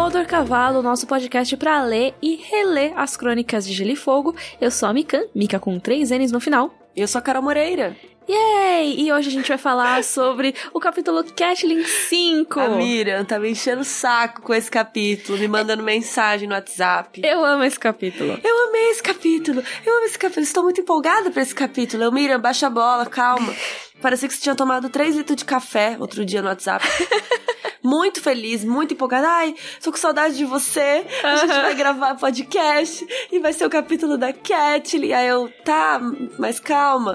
Rodor Cavalo, nosso podcast para ler e reler as crônicas de Gelo e Fogo. Eu sou a Mikan, Mika com três N's no final. Eu sou a Carol Moreira. Yay! E hoje a gente vai falar sobre o capítulo Catlin 5. A Miriam tá me enchendo o saco com esse capítulo, me mandando mensagem no WhatsApp. Eu amo esse capítulo. Eu amei esse capítulo. Eu amo esse capítulo. Estou muito empolgada pra esse capítulo. Eu, Miriam, baixa a bola, calma. Parecia que você tinha tomado 3 litros de café outro dia no WhatsApp. muito feliz, muito empolgada. Ai, tô com saudade de você. A gente vai gravar podcast e vai ser o capítulo da Catlin. Aí eu, tá, mas calma.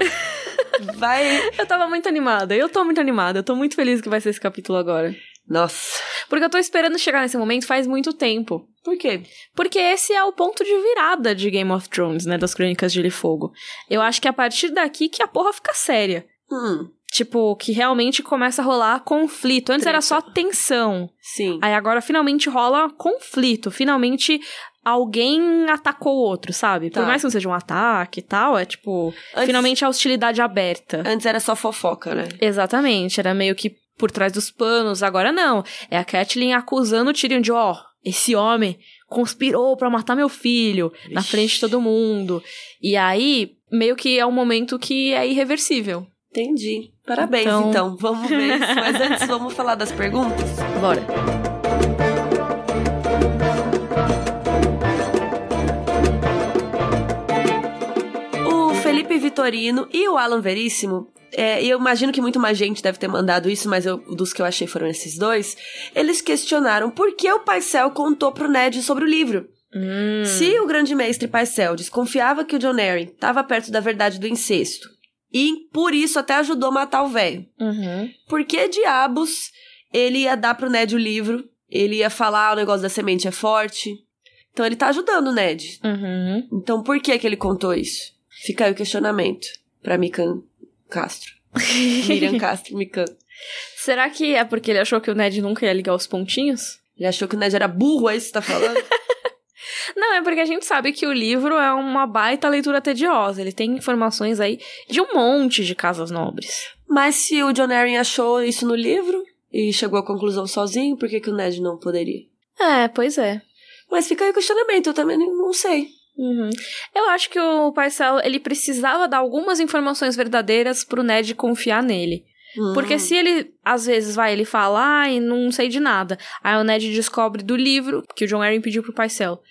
Vai. Eu tava muito animada. Eu tô muito animada. Eu tô muito feliz que vai ser esse capítulo agora. Nossa. Porque eu tô esperando chegar nesse momento faz muito tempo. Por quê? Porque esse é o ponto de virada de Game of Thrones, né? Das Crônicas de Gelo e Fogo. Eu acho que é a partir daqui que a porra fica séria. Hum, Tipo, que realmente começa a rolar conflito. Antes era só tensão. sim. Aí agora finalmente rola conflito. Finalmente alguém atacou o outro, sabe? Por Tá. mais que não seja um ataque e tal, é tipo. Antes- Finalmente a hostilidade aberta. Antes era só fofoca, né? Exatamente. Era meio que por trás dos panos. Agora não. É a Catelyn acusando o Tyrion de, ó, esse homem conspirou pra matar meu filho na Ixi. frente de todo mundo. E aí, meio que é um momento que é irreversível. Entendi. Parabéns, Então- então. Vamos ver isso. Mas antes, vamos falar das perguntas? Bora. E o Alan Veríssimo, é, e eu imagino que muito mais gente deve ter mandado isso, mas eu, dos que eu achei foram esses dois. Eles questionaram por que o Paisel contou pro Ned sobre o livro. Hum. Se o grande mestre Paisel desconfiava que o John Arryn estava perto da verdade do incesto, e por isso até ajudou a matar o velho, Uhum. por que diabos ele ia dar pro Ned o livro? Ele ia falar "Ah, o negócio da semente é forte. Então ele tá ajudando o Ned. Uhum. Então por que que ele contou isso? Fica aí o questionamento pra Mikan Castro. Miriam Castro, Mikan. Será que é porque ele achou que o Ned nunca ia ligar os pontinhos? Ele achou que o Ned era burro, é isso que você tá falando? Não, é porque a gente sabe que o livro é uma baita leitura tediosa. Ele tem informações aí de um monte de casas nobres. Mas se o John Arryn achou isso no livro e chegou à conclusão sozinho, por que, que o Ned não poderia? É, pois é. Mas fica aí o questionamento, eu também não sei. Uhum. Eu acho que o Paisel, ele precisava dar algumas informações verdadeiras pro Ned confiar nele. Hum. Porque se ele, às vezes, vai, ele fala, ai, não sei de nada. Aí o Ned descobre do livro que o John Arryn pediu pro Paisel.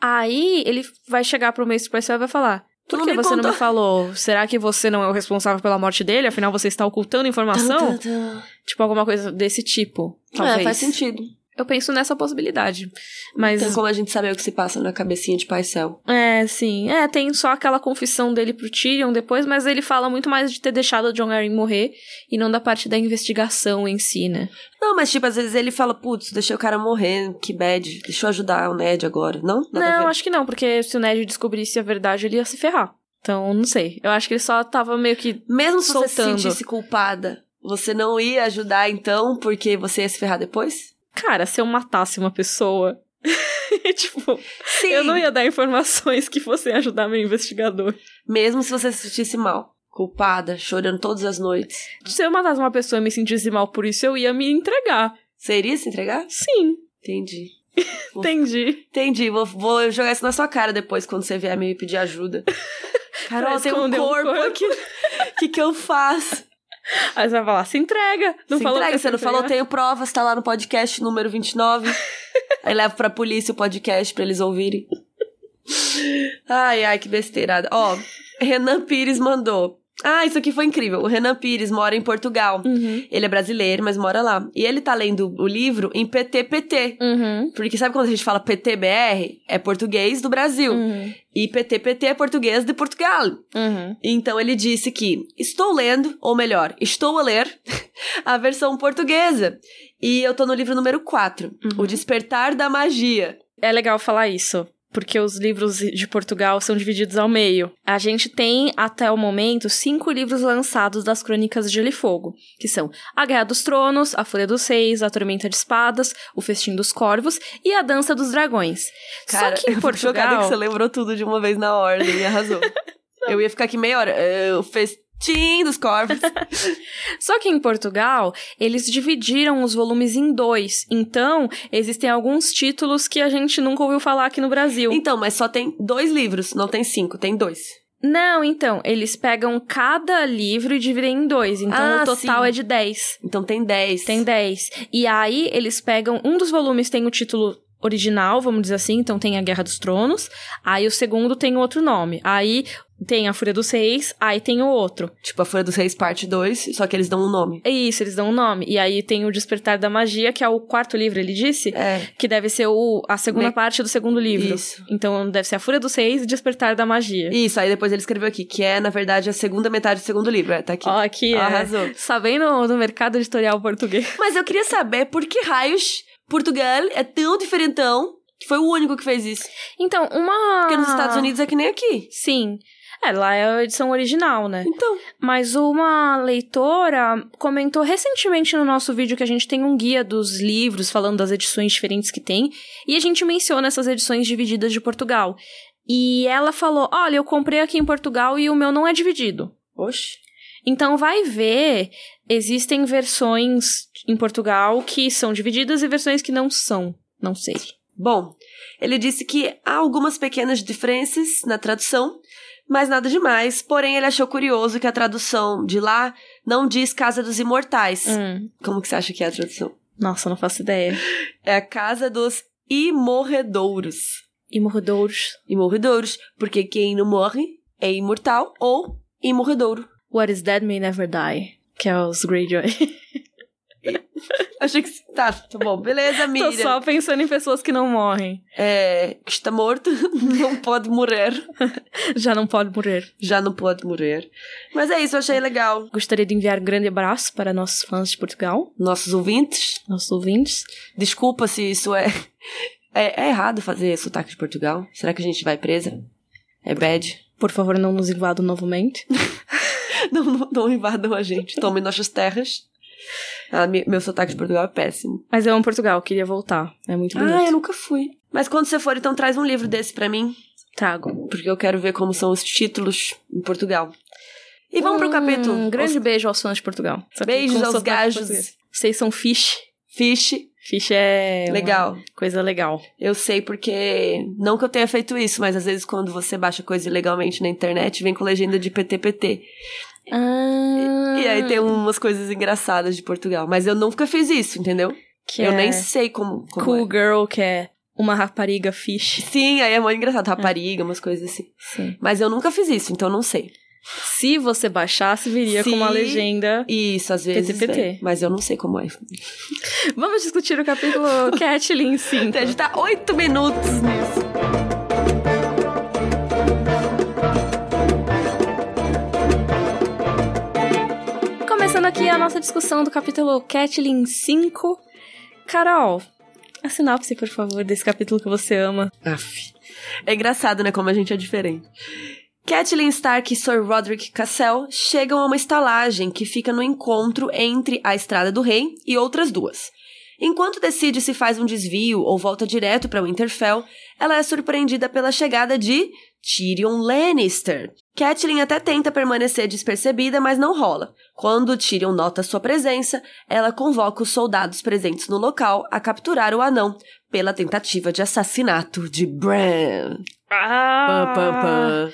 Aí ele vai chegar pro mestre Paisel e vai falar, por não que você não contou." me falou? Será que você não é o responsável pela morte dele? Afinal, você está ocultando informação? Tum, tum, tum. Tipo, alguma coisa desse tipo. Talvez. É, faz sentido. Eu penso nessa possibilidade. Mas. Tem como a gente saber o que se passa na cabecinha de Paisel. É, sim. É, tem só aquela confissão dele pro Tyrion depois, mas ele fala muito mais de ter deixado o John Arryn morrer e não da parte da investigação em si, né? Não, mas tipo, às vezes ele fala, putz, deixei o cara morrer, que bad, deixa eu ajudar o Ned agora. Não? Nada não, acho que não, porque se o Ned descobrisse a verdade, ele ia se ferrar. Então, não sei. Eu acho que ele só tava meio que. Mesmo se você se sentisse culpada, você não ia ajudar então, porque você ia se ferrar depois? Cara, se eu matasse uma pessoa. tipo, Sim. eu não ia dar informações que fossem ajudar meu investigador. Mesmo se você se sentisse mal, culpada, chorando todas as noites. Se eu matasse uma pessoa e me sentisse mal por isso, eu ia me entregar. Você iria se entregar? Sim, Entendi. entendi. Entendi. Vou, vou jogar isso na sua cara depois, quando você vier me pedir ajuda. Carol, tem um esconder um corpo, corpo. aqui. O que, que eu faço? Aí você vai falar, se entrega. Não se falou entrega, você não se falou, tenho provas, tá lá no podcast número 29. Aí levo pra polícia o podcast pra eles ouvirem. Ai, ai, que besteirada. Ó, Renan Pires mandou. Ah, isso aqui foi incrível. O Renan Pires mora em Portugal. Uhum. Ele é brasileiro, mas mora lá. E ele tá lendo o livro em PTPT. Uhum. Porque sabe quando a gente fala PTBR? É português do Brasil. Uhum. E PTPT é português de Portugal. Uhum. Então ele disse que estou lendo, ou melhor, estou a ler a versão portuguesa. E eu tô no livro número 4, Uhum. O Despertar da Magia. É legal falar isso. Porque os livros de Portugal são divididos ao meio. A gente tem, até o momento, cinco livros lançados das Crônicas de Gelo e Fogo, que são A Guerra dos Tronos, A Folha dos Reis, A Tormenta de Espadas, O Festim dos Corvos e A Dança dos Dragões. Cara, Só que em eu tô chocada Portugal... que você lembrou tudo de uma vez na ordem e arrasou. eu ia ficar aqui meia hora. É, o fes- Tim dos corvos. Só que em Portugal, eles dividiram os volumes em dois. Então, existem alguns títulos que a gente nunca ouviu falar aqui no Brasil. então, mas só tem dois livros, não tem cinco, tem dois. Não, então, eles pegam cada livro e dividem em dois. Então, Ah, o total sim. é de 10. Então tem dez. Tem 10. E aí, eles pegam. Um dos volumes tem o título original, vamos dizer assim, então tem a Guerra dos Tronos. Aí o segundo tem outro nome. Aí tem a Fúria dos Reis, aí tem o outro. Tipo, a Folha dos Reis, parte 2, só que eles dão um nome. É isso, eles dão um nome. E aí tem o Despertar da Magia, que é o quarto livro, ele disse? É. Que deve ser o, a segunda Me- parte do segundo livro. Isso. Então deve ser a Fúria dos Reis e Despertar da Magia. Isso, aí depois ele escreveu aqui, que é, na verdade, a segunda metade do segundo livro. É, tá aqui. Ó, aqui é. Arrasou. Sabendo do mercado editorial português. Mas eu queria saber por que raios Portugal é tão diferentão que foi o único que fez isso. Então, uma. Porque nos Estados Unidos é que nem aqui. Sim. É, lá é a edição original, né? Então, Mas uma leitora comentou recentemente no nosso vídeo que a gente tem um guia dos livros falando das edições diferentes que tem, e a gente menciona essas edições divididas de Portugal. E ela falou: Olha, eu comprei aqui em Portugal e o meu não é dividido. oxe. Então vai ver, existem versões em Portugal que são divididas e versões que não são. Não sei. Bom, ele disse que há algumas pequenas diferenças na tradução, mas nada demais. Porém, ele achou curioso que a tradução de lá não diz Casa dos Imortais. Hum, Como que você acha que é a tradução? nossa, não faço ideia. É a Casa dos Imorredouros. E morredouros. Imorredouros, porque quem não morre é imortal ou imorredouro. What is dead may never die. Que é os Greyjoy. Achei que... Tá, tá bom. Beleza, Tô Miriam. só pensando em pessoas que não morrem. É, que está morto, não pode morrer. Já não pode morrer. Já não pode morrer. Mas é isso, eu achei legal. Gostaria de enviar um grande abraço para nossos fãs de Portugal, Nossos ouvintes, nossos ouvintes. desculpa se isso é... É, é errado fazer sotaque de Portugal? Será que a gente vai presa? É bad? Por favor, não nos invadam novamente. Não, não, não invadam a gente. Tomem nossas terras. Me- meu sotaque de Portugal é péssimo. Mas eu amo Portugal, queria voltar. É muito bonito. Ah, eu nunca fui. Mas quando você for, então traz um livro desse pra mim. Trago. Porque eu quero ver como são os títulos em Portugal. E vamos pro capítulo. Um grande Os beijo aos fãs de Portugal. Beijos aos gajos. Vocês são fish. Fish. Fish é Legal. coisa legal. Eu sei porque. Não que eu tenha feito isso, mas às vezes quando você baixa coisa ilegalmente na internet, vem com legenda de PTPT. Ah, E aí tem umas coisas engraçadas de Portugal. Mas eu nunca fiz isso, entendeu? que eu é nem sei como. como Cool é. Girl, que é uma rapariga fish. Sim, aí é muito engraçado. Rapariga, umas coisas assim. Sim. Mas eu nunca fiz isso, então eu não sei. Se você baixasse, viria com uma Se- legenda. Isso, às vezes. PTPT. vem, mas eu não sei como é. Vamos discutir o capítulo Catlin 5. A gente tá oito minutos nisso. Começando aqui a nossa discussão do capítulo Catlin 5. Carol, a sinopse, por favor, desse capítulo que você ama. Aff. É engraçado, né? Como a gente é diferente. Catelyn Stark e Sir Roderick Cassel chegam a uma estalagem que fica no encontro entre a Estrada do Rei e outras duas. Enquanto decide se faz um desvio ou volta direto para Winterfell, ela é surpreendida pela chegada de Tyrion Lannister. Catelyn até tenta permanecer despercebida, mas não rola. Quando Tyrion nota sua presença, ela convoca os soldados presentes no local a capturar o anão pela tentativa de assassinato de Bran. Ah! Pam, pam, pam.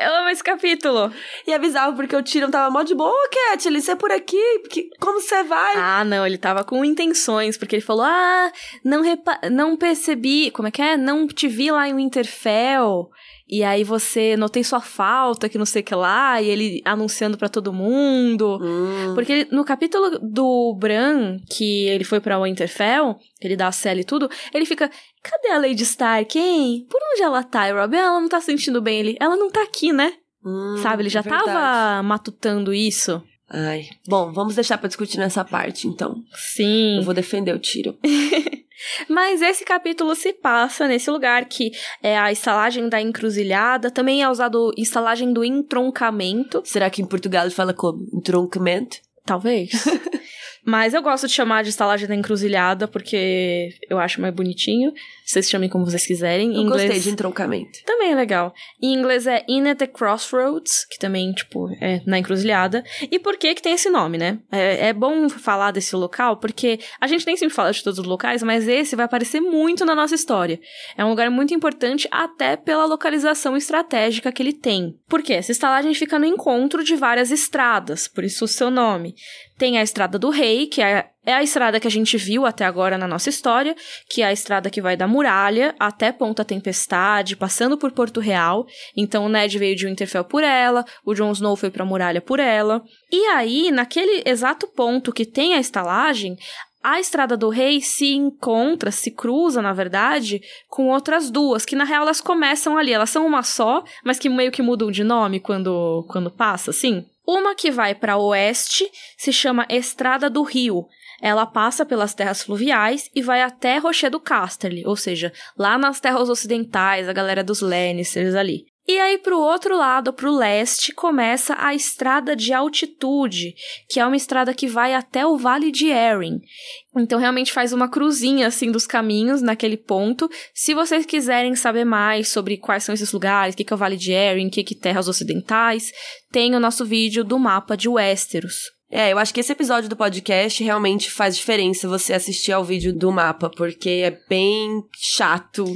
Eu amo esse capítulo. E é bizarro porque o Tyrion tava mó de boa, Catelyn, você é por aqui? Que- como você vai? Ah, não, ele tava com intenções, porque ele falou: Ah, não, repa não percebi. Como é que é? Não te vi lá em Winterfell. E aí você notei sua falta, que não sei o que lá, e ele anunciando pra todo mundo. Hum. Porque no capítulo do Bran, que ele foi pra Winterfell, ele dá a Cela e tudo, ele fica, cadê a Lady Stark, hein? Por onde ela tá? Rob, ela não tá sentindo bem. Ele, ela não tá aqui, né? Hum, Sabe? Ele já verdade. tava matutando isso. Ai. Bom, vamos deixar pra discutir nessa parte, então. Sim. Eu vou defender o Tyrion. Mas esse capítulo se passa nesse lugar que é a estalagem da encruzilhada, também é usado estalagem do entroncamento, Será que em Portugal fala como? Entroncamento? talvez. Mas eu gosto de chamar de estalagem da encruzilhada, porque eu acho mais bonitinho. Vocês chamem como vocês quiserem. Eu inglês... gostei de entroncamento. Também é legal. Em inglês é In at the Crossroads, que também, tipo, é na encruzilhada. E por que que tem esse nome, né? É, é bom falar desse local, porque a gente nem sempre fala de todos os locais, mas esse vai aparecer muito na nossa história. É um lugar muito importante até pela localização estratégica que ele tem. Por quê? Essa estalagem fica no encontro de várias estradas, por isso o seu nome. Tem a Estrada do Rei, que é, é a estrada que a gente viu até agora na nossa história, que é a estrada que vai da Muralha até Ponta Tempestade, passando por Porto Real. Então o Ned veio de Winterfell por ela, o Jon Snow foi pra Muralha por ela. E aí, naquele exato ponto que tem a estalagem, a Estrada do Rei se encontra, se cruza, na verdade, com outras duas, que na real elas começam ali. Elas são uma só, mas que meio que mudam de nome quando, quando passa, assim. Uma que vai para oeste se chama Estrada do Rio. Ela passa pelas terras fluviais e vai até Rocher do Casterly, ou seja, lá nas terras ocidentais, a galera dos Lannisters ali. E aí, pro outro lado, pro leste, começa a estrada de altitude, que é uma estrada que vai até o Vale de Erin. Então, realmente faz uma cruzinha, assim, dos caminhos naquele ponto. Se vocês quiserem saber mais sobre quais são esses lugares, o que, que é o Vale de Erin, o que, que terras ocidentais, tem o nosso vídeo do mapa de Westeros. É, eu acho que esse episódio do podcast realmente faz diferença você assistir ao vídeo do mapa, porque é bem chato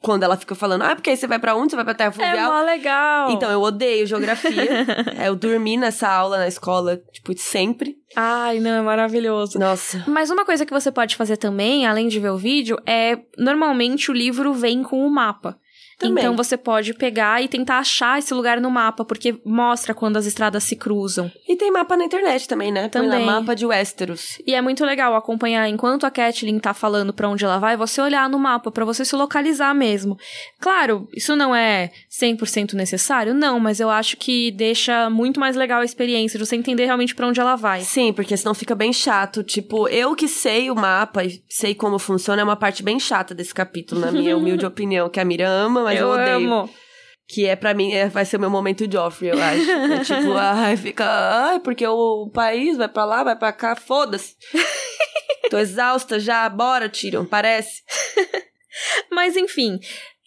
quando ela fica falando, ah, porque aí você vai pra onde? Você vai pra Terra Fluvial? É mó legal! Então, eu odeio geografia. eu dormi nessa aula na escola, tipo, sempre. Ai, não, é maravilhoso. Nossa. Mas uma coisa que você pode fazer também, além de ver o vídeo, é normalmente o livro vem com o mapa. Também. Então você pode pegar e tentar achar esse lugar no mapa, porque mostra quando as estradas se cruzam. E tem mapa na internet também, né? Põe Também. mapa de Westeros. E é muito legal acompanhar enquanto a Catelyn tá falando pra onde ela vai, você olhar no mapa pra você se localizar mesmo. Claro, isso não é 100% necessário, não, mas eu acho que deixa muito mais legal a experiência de você entender realmente pra onde ela vai. Sim, porque senão fica bem chato. Tipo, eu que sei o mapa e sei como funciona, é uma parte bem chata desse capítulo, na minha humilde opinião, que a Mira ama, mas eu, eu odeio. amo. Que é pra mim, é, vai ser o meu momento Joffrey, eu acho. É tipo, ai, fica, ai, porque o, país vai pra lá, vai pra cá, foda-se. Tô exausta já, bora, Tyrion, parece. Mas enfim,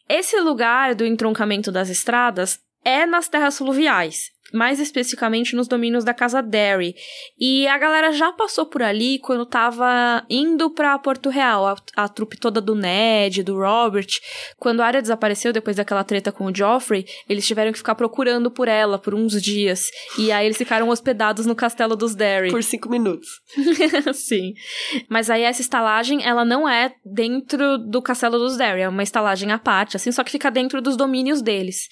esse lugar do entroncamento das estradas é nas terras fluviais, mais especificamente nos domínios da casa Derry. E a galera já passou por ali quando tava indo pra Porto Real, a, a trupe toda do Ned, do Robert. Quando a área desapareceu depois daquela treta com o Joffrey, eles tiveram que ficar procurando por ela por uns dias. E aí eles ficaram hospedados no castelo dos Derry. Por cinco minutos. Sim. Mas aí essa estalagem, ela não é dentro do castelo dos Derry, é uma estalagem à parte, assim, só que fica dentro dos domínios deles.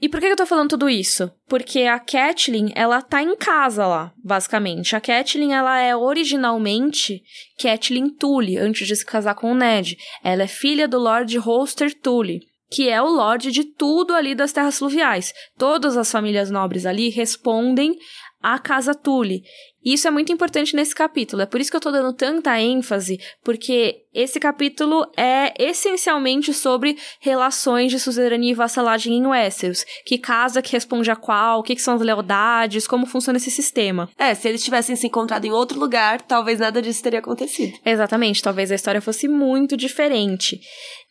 E por que eu tô falando tudo isso? Porque a Catelyn, ela tá em casa lá, basicamente. A Catelyn, ela é originalmente Catelyn Tully, antes de se casar com o Ned. Ela é filha do Lord Holster Tully, que é o lord de tudo ali das terras fluviais. Todas as famílias nobres ali respondem à casa Tully. E isso é muito importante nesse capítulo. É por isso que eu tô dando tanta ênfase, porque esse capítulo é essencialmente sobre relações de suzerania e vassalagem em Westeros. Que casa que responde a qual, o que, que são as lealdades, como funciona esse sistema. É, se eles tivessem se encontrado em outro lugar, talvez nada disso teria acontecido. Exatamente, talvez a história fosse muito diferente.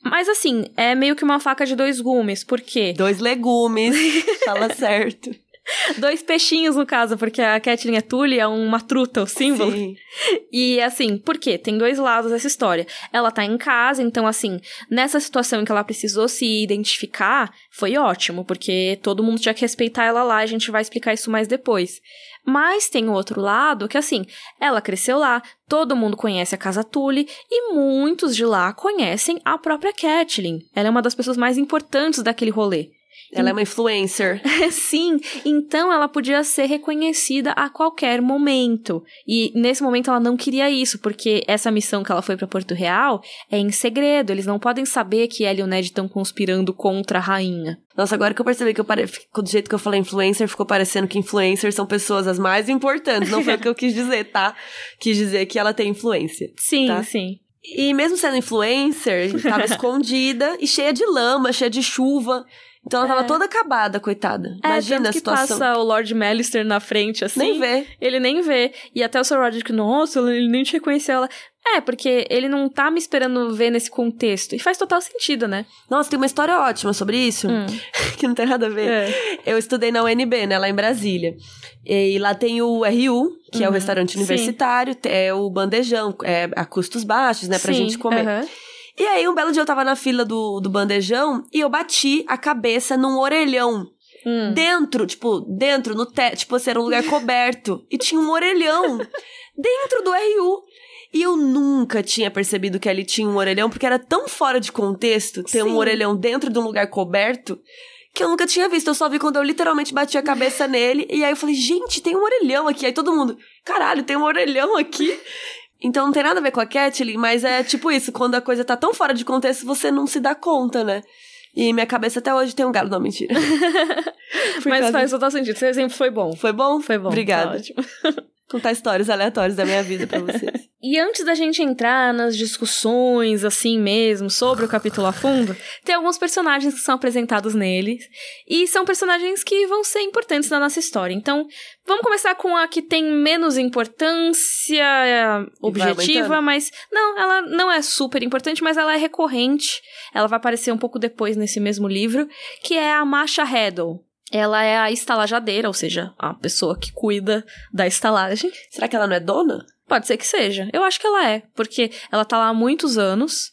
Mas assim, é meio que uma faca de dois gumes, por quê? Dois legumes, fala certo. Dois peixinhos, no caso, porque a Catelyn é Tully, é uma truta, o símbolo. Sim. E assim, por quê? Tem dois lados dessa história. Ela tá em casa, então assim, nessa situação em que ela precisou se identificar, foi ótimo, porque todo mundo tinha que respeitar ela lá, a gente vai explicar isso mais depois. Mas tem o outro lado que assim, ela cresceu lá, todo mundo conhece a casa Tully e muitos de lá conhecem a própria Catelyn. Ela é uma das pessoas mais importantes daquele rolê. Ela é uma influencer. Sim, então ela podia ser reconhecida a qualquer momento. E nesse momento ela não queria isso, porque essa missão que ela foi para Porto Real é em segredo. Eles não podem saber que ela e o Ned estão conspirando contra a rainha. Nossa, agora que eu percebi que eu pare... do jeito que eu falei influencer, ficou parecendo que influencers são pessoas as mais importantes. Não foi o que eu quis dizer, tá? Quis dizer que ela tem influência. Sim, Tá. sim. E mesmo sendo influencer, tava escondida e cheia de lama, cheia de chuva. Então ela tava É. toda acabada, coitada. É, Imagina tanto a que situação. passa o Lord Malister na frente, assim. Nem vê. Ele nem vê. E até o Sir Roderick, nossa, ele nem te reconheceu ela. É, porque ele não tá me esperando ver nesse contexto. E faz total sentido, né? Nossa, tem uma história ótima sobre isso, Hum. que não tem nada a ver. É. Eu estudei na UNB, né, lá em Brasília. E lá tem o RU, que é o Uhum, restaurante sim. universitário, é o bandejão, é a custos baixos, né, pra Sim, gente comer. aham. E aí, um belo dia eu tava na fila do, do bandejão e eu bati a cabeça num orelhão. Hum. Dentro, tipo, dentro, no teto, tipo, assim, era um lugar coberto. E tinha um orelhão dentro do RU. E eu nunca tinha percebido que ali tinha um orelhão, porque era tão fora de contexto ter Sim. um orelhão dentro de um lugar coberto, que eu nunca tinha visto. Eu só vi quando eu literalmente bati a cabeça nele. E aí eu falei, gente, tem um orelhão aqui. Aí todo mundo, caralho, tem um orelhão aqui. Então não tem nada a ver com a Kathleen, mas é tipo isso, quando a coisa tá tão fora de contexto, você não se dá conta, né? E minha cabeça até hoje tem um galo, não, mentira. Mas faz total sentido. Esse exemplo foi bom. Foi bom? Foi bom. Obrigada. tá ótimo. Contar histórias aleatórias da minha vida pra vocês. E antes da gente entrar nas discussões, assim mesmo, sobre o capítulo a fundo, tem alguns personagens que são apresentados nele. E são personagens que vão ser importantes na nossa história. Então, vamos começar com a que tem menos importância é, objetiva, mas. Não, ela não é super importante, mas ela é recorrente. Ela vai aparecer um pouco depois nesse mesmo livro, que é a Masha Heddle. Ela é a estalajadeira, ou seja, a pessoa que cuida da estalagem. Será que ela não é dona? Pode ser que seja. Eu acho que ela é, porque ela tá lá há muitos anos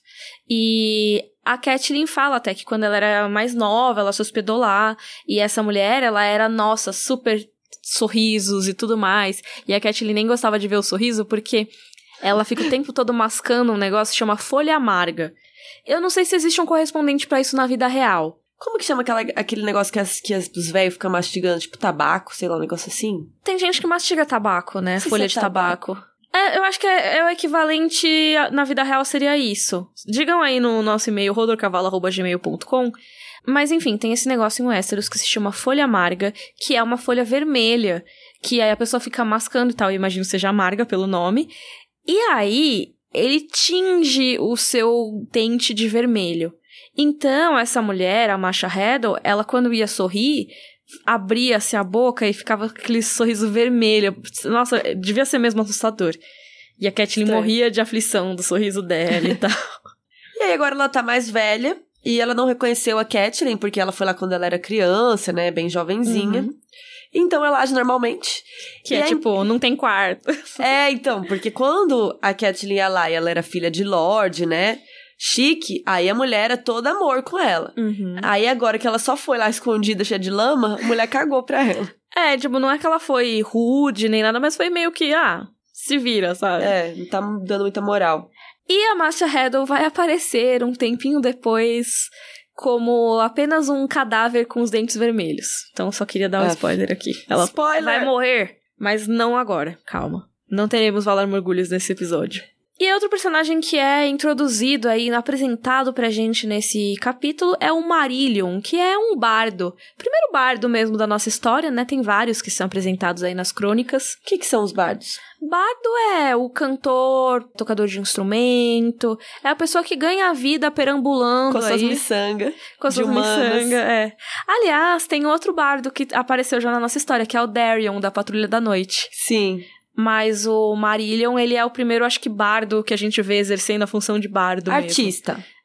e a Kathleen fala até que quando ela era mais nova, ela se hospedou lá e essa mulher, ela era, nossa, super sorrisos e tudo mais. E a Kathleen nem gostava de ver o sorriso porque ela fica o tempo todo mascando um negócio que chama folha amarga. Eu não sei se existe um correspondente pra isso na vida real. Como que chama aquela, aquele negócio que, as, que as, os velhos ficam mastigando, tipo tabaco, sei lá, um negócio assim? Tem gente que mastiga tabaco, né? Se Folha é de tabaco. É, eu acho que é, é o equivalente a- na vida real seria isso. Digam aí no nosso e-mail, rodorcavalo.gmail.com. Mas enfim, tem esse negócio em Westeros que se chama folha amarga, que é uma folha vermelha, que aí a pessoa fica mascando e tal, eu imagino que seja amarga pelo nome. E aí, ele tinge o seu dente de vermelho. Então, essa mulher, a Masha Heddle, ela quando ia sorrir, abria-se a boca e ficava aquele sorriso vermelho. Nossa, devia ser mesmo assustador. E a Kathleen Estranho. morria de aflição do sorriso dela e tal. E aí agora ela tá mais velha e ela não reconheceu a Kathleen, porque ela foi lá quando ela era criança, né, bem jovenzinha. Uhum. Então ela age normalmente. Que E é aí- tipo, não tem quarto. É, então, porque quando a Kathleen ia lá e ela era filha de Lorde, né, chique, aí a mulher era toda amor com ela. Uhum. Aí agora que ela só foi lá escondida, cheia de lama, a mulher cagou pra ela. É, tipo, não é que ela foi rude nem nada, mas foi meio que, ah, se vira, sabe? É, não tá dando muita moral. E a Masha Heddle vai aparecer um tempinho depois como apenas um cadáver com os dentes vermelhos. Então só queria dar um Ah. spoiler aqui. Ela Spoiler! vai morrer, mas não agora. Calma. Não teremos Valar Morgulhos nesse episódio. E outro personagem que é introduzido aí, apresentado pra gente nesse capítulo é o Marillion, que é um bardo. Primeiro bardo mesmo da nossa história, né? Tem vários que são apresentados aí nas crônicas. O que que são os bardos? Bardo é o cantor, tocador de instrumento, é a pessoa que ganha a vida perambulando Com suas aí, miçangas. com as suas miçangas, é. Aliás, tem outro bardo que apareceu já na nossa história, que é o Darion, da Patrulha da Noite. Sim. Mas o Marillion, ele é o primeiro, acho que, bardo que a gente vê exercendo a função de bardo mesmo.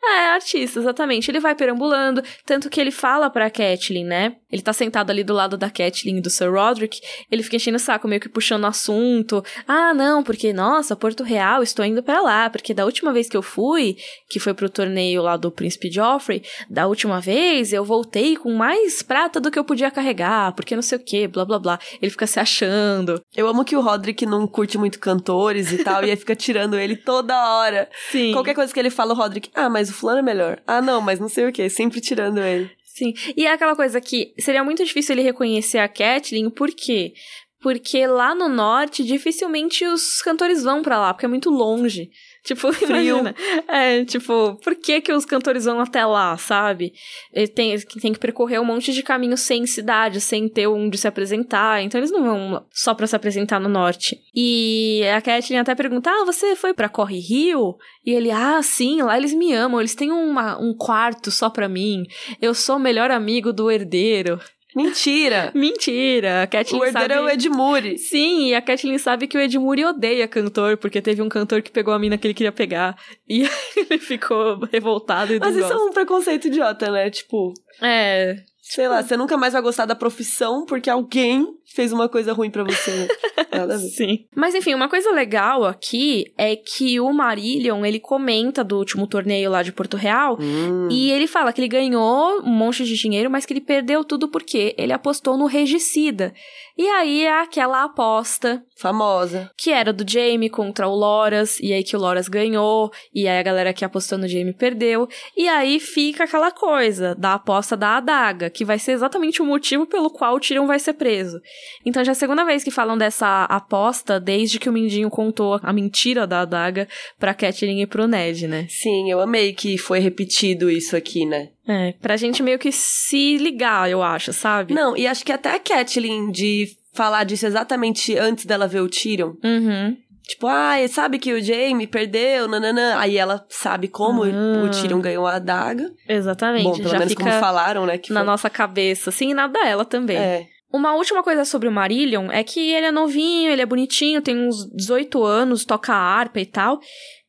Artista. É, artista, exatamente. Ele vai perambulando, tanto que ele fala pra Catelyn, né? Ele tá sentado ali do lado da Catelyn e do Sir Roderick, ele fica enchendo o saco, meio que puxando assunto. Ah, não, porque, nossa, Porto Real, estou indo pra lá, porque da última vez que eu fui, que foi pro torneio lá do Príncipe Joffrey, da última vez eu voltei com mais prata do que eu podia carregar, porque não sei o que, blá blá blá. Ele fica se achando. Eu amo que o Roderick não curte muito cantores e tal, e aí fica tirando ele toda hora. Sim. Qualquer coisa que ele fala, o Roderick, ah, mas o fulano é melhor. Ah, não, mas não sei o que, sempre tirando ele. Sim. E é aquela coisa que seria muito difícil ele reconhecer a Kathleen, por quê? Porque lá no norte, dificilmente os cantores vão pra lá, porque é muito longe. Tipo, imagina. É, tipo, por que que os cantores vão até lá, sabe? Ele tem, tem que percorrer um monte de caminho sem cidade, sem ter onde se apresentar. Então eles não vão só pra se apresentar no norte. E a Kathleen até pergunta: Ah, você foi pra Corre Rio? E ele, ah, sim, lá eles me amam, eles têm uma, um quarto só pra mim. Eu sou o melhor amigo do herdeiro. Mentira! Mentira! A Kathleen o herdeiro sabe... é o Edmure. Sim, e a Kathleen sabe que o Edmure odeia cantor, porque teve um cantor que pegou a mina que ele queria pegar. E ele ficou revoltado e Mas isso é gosta. um preconceito idiota, né? Tipo, É, sei lá, você nunca mais vai gostar da profissão porque alguém fez uma coisa ruim pra você. né? Nada a ver. sim. Mas enfim, uma coisa legal aqui é que o Marillion, ele comenta do último torneio lá de Porto Real, Hum. E ele fala que ele ganhou um monte de dinheiro, mas que ele perdeu tudo porque ele apostou no regicida. E aí é aquela aposta Famosa. que era do Jamie contra o Loras, e aí que o Loras ganhou, e aí a galera que apostou no Jamie perdeu. E aí fica aquela coisa da aposta da adaga, que vai ser exatamente o motivo pelo qual o Tyrion vai ser preso. Então já é a segunda vez que falam dessa aposta desde que o Mindinho contou a mentira da adaga pra Catelyn e pro Ned, né? Sim, eu amei que foi repetido isso aqui, né? É, pra gente meio que se ligar, eu acho, sabe? Não, e acho que até a Catelyn de falar disso exatamente antes dela ver o Tyrion. Uhum. Tipo, ah, sabe que o Jaime perdeu, nananã. Aí ela sabe como Ah. o Tyrion ganhou a adaga. Exatamente. Bom, pelo já menos como falaram, né? Que na foi- nossa cabeça, assim, e na dela também. É. Uma última coisa sobre o Marillion é que ele é novinho, ele é bonitinho, tem uns 18 anos, toca harpa e tal.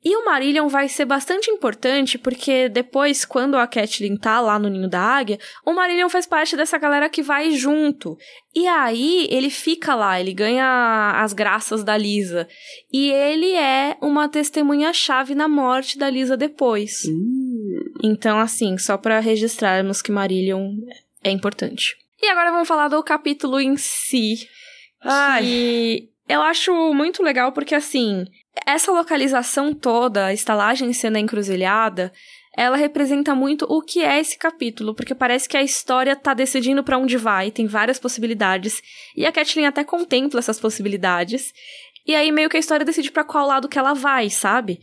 E o Marillion vai ser bastante importante porque depois, quando a Catelyn tá lá no ninho da águia, o Marillion faz parte dessa galera que vai junto. E aí ele fica lá, ele ganha as graças da Lisa. E ele é uma testemunha-chave na morte da Lisa depois. Hum. Então, assim, só pra registrarmos que Marillion é importante. E agora vamos falar do capítulo em si. Ai, E eu acho muito legal porque, assim, essa localização toda, a estalagem sendo encruzilhada, ela representa muito o que é esse capítulo, porque parece que a história tá decidindo pra onde vai, tem várias possibilidades, e a Catelyn até contempla essas possibilidades, e aí meio que a história decide pra qual lado que ela vai, sabe?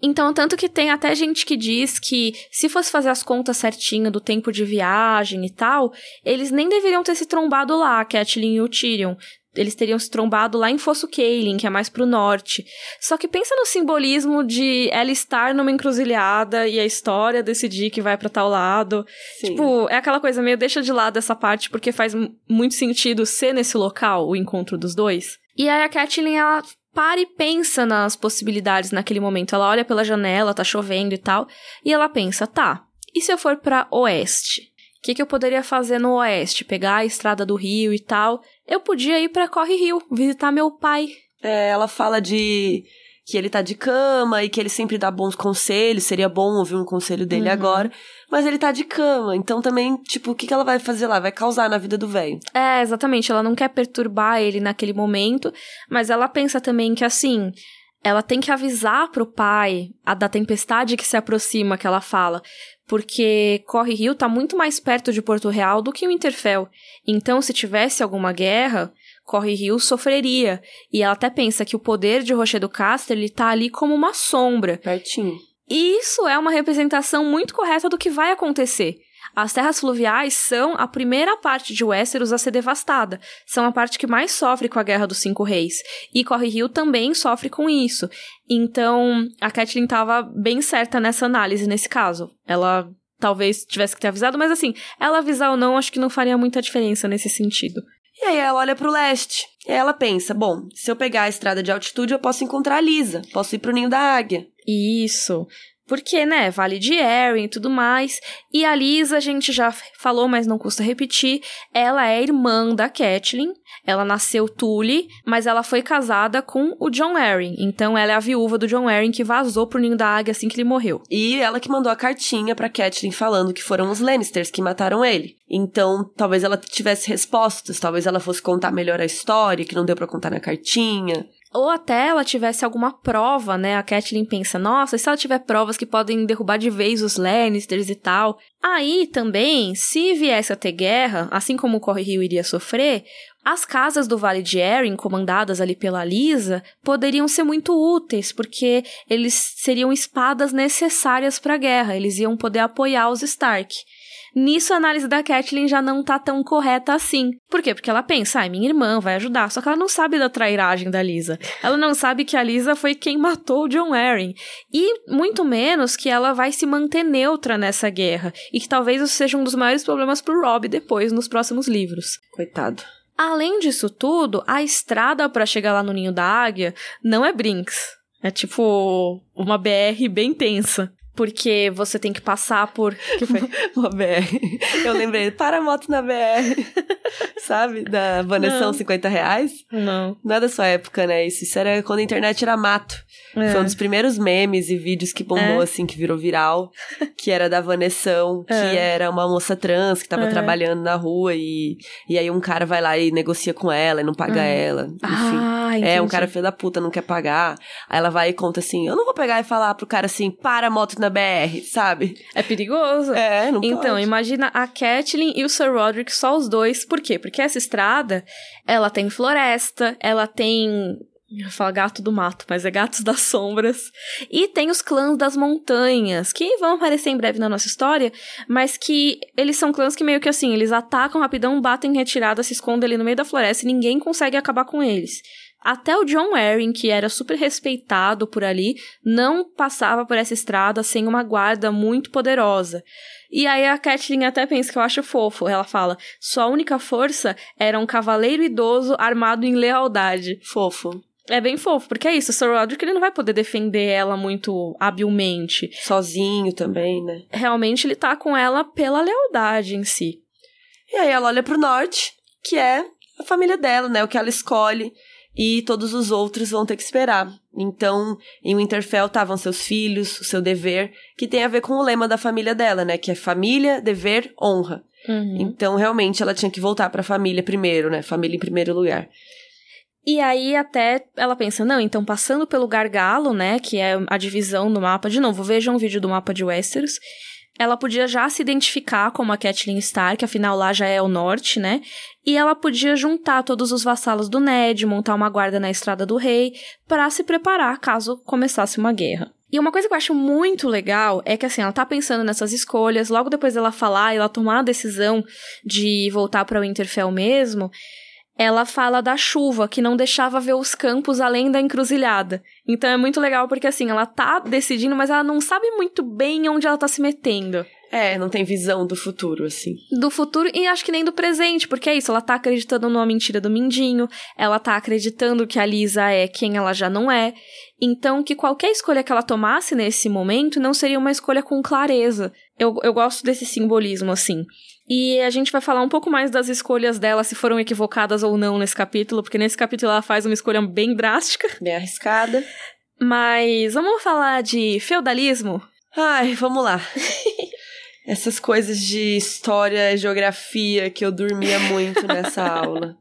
Então, tanto que tem até gente que diz que se fosse fazer as contas certinho do tempo de viagem e tal, eles nem deveriam ter se trombado lá, a Catelyn e o Tyrion. Eles teriam se trombado lá em Fosso Cailin, que é mais pro norte. Só que pensa no simbolismo de ela estar numa encruzilhada e a história decidir que vai pra tal lado. sim. Tipo, é aquela coisa meio deixa de lado essa parte porque faz muito sentido ser nesse local o encontro dos dois. E aí a Catelyn, ela para e pensa nas possibilidades naquele momento. Ela olha pela janela, tá chovendo e tal, e ela pensa, tá, e se eu for pra oeste? O que, que eu poderia fazer no oeste? Pegar a estrada do rio e tal. Eu podia ir pra Corre Rio, visitar meu pai. É, ela fala de que ele tá de cama e que ele sempre dá bons conselhos, seria bom ouvir um conselho dele Uhum. agora. Mas ele tá de cama, então também, tipo, o que, que ela vai fazer lá? Vai causar na vida do velho. É, exatamente. Ela não quer perturbar ele naquele momento, mas ela pensa também que assim. Ela tem que avisar pro pai a da tempestade que se aproxima, que ela fala. Porque Corre Rio tá muito mais perto de Porto Real do que o Interfell. Então, se tivesse alguma guerra, Corre Rio sofreria. E ela até pensa que o poder de Rochedo Caster, ele tá ali como uma sombra. Pertinho. E isso é uma representação muito correta do que vai acontecer. As terras fluviais são a primeira parte de Westeros a ser devastada. São a parte que mais sofre com a Guerra dos Cinco Reis. E Corre Rio também sofre com isso. Então, a Catelyn estava bem certa nessa análise, nesse caso. Ela talvez tivesse que ter avisado, mas assim, ela avisar ou não, acho que não faria muita diferença nesse sentido. E aí ela olha pro leste. E ela pensa: bom, se eu pegar a estrada de altitude, eu posso encontrar a Lisa. Posso ir pro ninho da águia. Isso. Porque, né, Vale de Erin e tudo mais. E a Lisa, a gente já falou, mas não custa repetir. Ela é irmã da Catelyn. Ela nasceu Tully, mas ela foi casada com o John Arryn. Então ela é a viúva do John Arryn que vazou pro ninho da águia assim que ele morreu. E ela que mandou a cartinha pra Catelyn falando que foram os Lannisters que mataram ele. Então, talvez ela tivesse respostas, talvez ela fosse contar melhor a história, que não deu pra contar na cartinha. Ou até ela tivesse alguma prova, né? A Catelyn pensa, nossa, e se ela tiver provas que podem derrubar de vez os Lannisters e tal? Aí também, se viesse a ter guerra, assim como o Corre Rio iria sofrer, as casas do Vale de Erin, comandadas ali pela Lisa, poderiam ser muito úteis, porque eles seriam espadas necessárias para a guerra, eles iam poder apoiar os Stark. Nisso, a análise da Catelyn já não tá tão correta assim. Por quê? Porque ela pensa, ah, minha irmã vai ajudar. Só que ela não sabe da trairagem da Lisa. Ela não sabe que a Lisa foi quem matou o John Arryn. E muito menos que ela vai se manter neutra nessa guerra. E que talvez isso seja um dos maiores problemas pro Rob depois, nos próximos livros. Coitado. Além disso tudo, a estrada para chegar lá no Ninho da Águia não é Brinks. É tipo uma BR bem tensa porque você tem que passar por. que foi? Uma BR. Eu lembrei, para a moto na BR. Sabe? Da Vanessão 50 reais. Não. Não é da sua época, né? Isso, isso era quando a internet era mato. É. Foi um dos primeiros memes e vídeos que bombou, é. assim, que virou viral. Que era da Vanessão, que é. era uma moça trans que tava é. trabalhando na rua e, e aí um cara vai lá e negocia com ela e não paga é. ela. Enfim. Ah, é, um cara filho da puta, não quer pagar. Aí ela vai e conta assim: eu não vou pegar e falar pro cara assim, para a moto na BR, sabe? É perigoso. É, não Então, pode. imagina a Kathleen e o Sir Roderick, só os dois. Por quê? Porque essa estrada, ela tem floresta, ela tem eu falo gato do mato, mas é gatos das sombras. E tem os clãs das montanhas, que vão aparecer em breve na nossa história, mas que eles são clãs que meio que assim, eles atacam rapidão, batem em retirada, se escondem ali no meio da floresta e ninguém consegue acabar com eles. Até o John Arryn, que era super respeitado por ali, não passava por essa estrada sem uma guarda muito poderosa. E aí a Catelyn até pensa que eu acho fofo. Ela fala: sua única força era um cavaleiro idoso armado em lealdade. Fofo. É bem fofo, porque é isso, o Sir Roderick ele não vai poder defender ela muito habilmente. Sozinho também, né? Realmente ele tá com ela pela lealdade em si. E aí ela olha pro norte, que é a família dela, né? O que ela escolhe. E todos os outros vão ter que esperar. Então, em Winterfell estavam seus filhos, o seu dever, que tem a ver com o lema da família dela, né? Que é família, dever, honra. Uhum. Então, realmente, ela tinha que voltar pra família primeiro, né? Família em primeiro lugar. E aí até ela pensa, não, então passando pelo gargalo, né, que é a divisão do mapa, de novo, vejam um vídeo do mapa de Westeros, ela podia já se identificar como a Catelyn Stark, afinal lá já é o norte, né? E ela podia juntar todos os vassalos do Ned, montar uma guarda na Estrada do Rei, para se preparar caso começasse uma guerra. E uma coisa que eu acho muito legal é que, assim, ela tá pensando nessas escolhas, logo depois dela falar e ela tomar a decisão de voltar para Winterfell mesmo, ela fala da chuva que não deixava ver os campos além da encruzilhada. Então é muito legal porque assim, ela tá decidindo, mas ela não sabe muito bem onde ela tá se metendo. É, não tem visão do futuro, assim. Do futuro e acho que nem do presente, porque é isso, ela tá acreditando numa mentira do Mindinho, ela tá acreditando que a Lisa é quem ela já não é. Então, que qualquer escolha que ela tomasse nesse momento não seria uma escolha com clareza. Eu, eu gosto desse simbolismo, assim. E a gente vai falar um pouco mais das escolhas dela, se foram equivocadas ou não nesse capítulo, porque nesse capítulo ela faz uma escolha bem drástica. Bem arriscada. Mas vamos falar de feudalismo? Ai, vamos lá. Essas coisas de história e geografia que eu dormia muito nessa aula.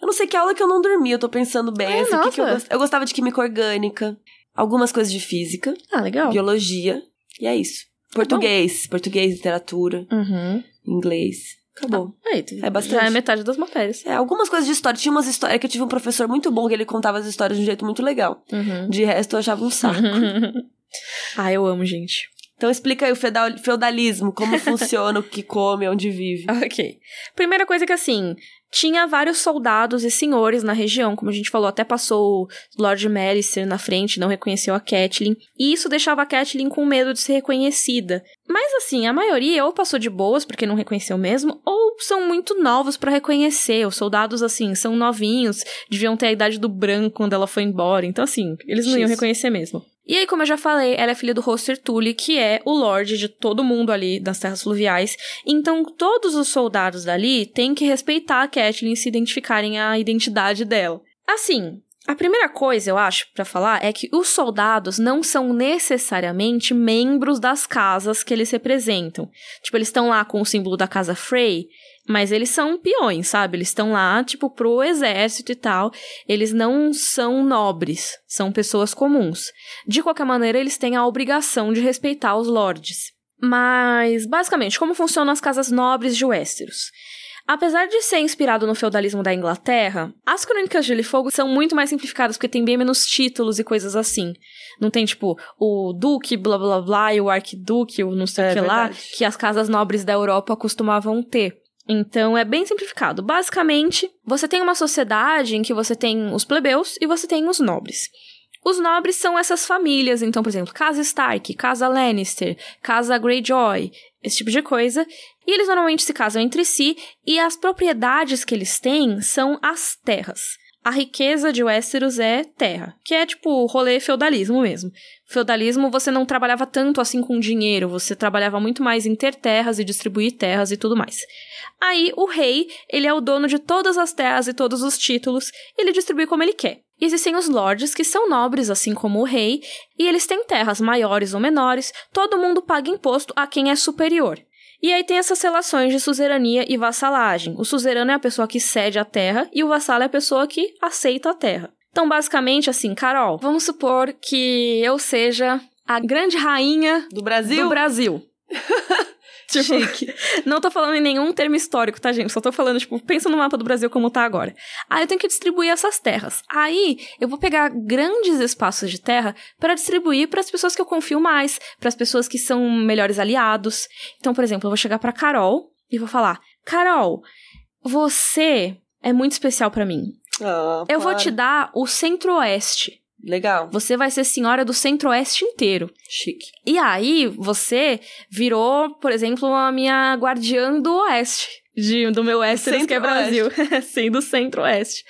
Eu não sei que aula que eu não dormi, eu tô pensando bem. Ai, assim, nossa. que que eu, gost... eu gostava de química orgânica, algumas coisas de física, Ah, legal. biologia, e é isso. Português, português, literatura, Uhum. Inglês. Acabou. Aí, É bastante. Já é metade das matérias. É, algumas coisas de história. Tinha umas histórias que eu tive um professor muito bom que ele contava as histórias de um jeito muito legal. Uhum. De resto, eu achava um saco. ah, eu amo, gente. Então explica aí o feudal- feudalismo, como funciona, o que come, onde vive. Ok. Primeira coisa que assim, tinha vários soldados e senhores na região, como a gente falou, até passou o Lord Melister na frente, não reconheceu a Catelyn, e isso deixava a Catelyn com medo de ser reconhecida. Mas assim, a maioria ou passou de boas porque não reconheceu mesmo, ou são muito novos pra reconhecer. Os soldados assim, são novinhos, deviam ter a idade do branco quando ela foi embora. Então assim, eles não iam reconhecer mesmo. E aí, como eu já falei, ela é filha do Roster Tully, que é o Lorde de todo mundo ali das Terras Fluviais. Então, todos os soldados dali têm que respeitar a Catelyn e se identificarem a identidade dela. Assim, a primeira coisa, eu acho, pra falar, é que os soldados não são necessariamente membros das casas que eles representam. Tipo, eles estão lá com o símbolo da casa Frey, Mas eles são peões, sabe? Eles estão lá, tipo, pro exército e tal. Eles não são nobres, são pessoas comuns. De qualquer maneira, eles têm a obrigação de respeitar os lords. Mas, basicamente, como funcionam as casas nobres de Westeros? Apesar de ser inspirado no feudalismo da Inglaterra, as crônicas de Gelo e Fogo são muito mais simplificadas porque tem bem menos títulos e coisas assim. Não tem, tipo, o duque, blá blá blá, e o arquiduque, o não sei o É que lá, verdade. que as casas nobres da Europa costumavam ter. Então é bem simplificado. Basicamente, você tem uma sociedade em que você tem os plebeus e você tem os nobres. Os nobres são essas famílias, então, por exemplo, Casa Stark, Casa Lannister, Casa Greyjoy, esse tipo de coisa. E eles normalmente se casam entre si e as propriedades que eles têm são as terras. A riqueza de Westeros é terra, que é tipo rolê feudalismo mesmo. Feudalismo você não trabalhava tanto assim com dinheiro, você trabalhava muito mais em ter terras e distribuir terras e tudo mais. Aí o rei, ele é o dono de todas as terras e todos os títulos, ele distribui como ele quer. E Existem os lords, que são nobres, assim como o rei, e eles têm terras maiores ou menores, todo mundo paga imposto a quem é superior. E aí tem essas relações de suzerania e vassalagem. O suzerano é a pessoa que cede a terra e o vassalo é a pessoa que aceita a terra. Então, basicamente, assim, Carol, vamos supor que eu seja a grande rainha Do Brasil? do Brasil. tipo, Chique. não tô falando em nenhum termo histórico, tá, gente? Só tô falando, tipo, pensa no mapa do Brasil como tá agora. Aí eu tenho que distribuir essas terras. Aí eu vou pegar grandes espaços de terra para distribuir para as pessoas que eu confio mais, para as pessoas que são melhores aliados. Então, por exemplo, eu vou chegar pra Carol e vou falar: "Carol, você é muito especial pra mim. Ah, Eu vou te dar o Centro-Oeste. Legal. Você vai ser senhora do Centro-Oeste inteiro. Chique. E aí, você virou, por exemplo, a minha guardiã do Oeste. De, do meu Westeros, que é Brasil. Sim, do Centro-Oeste.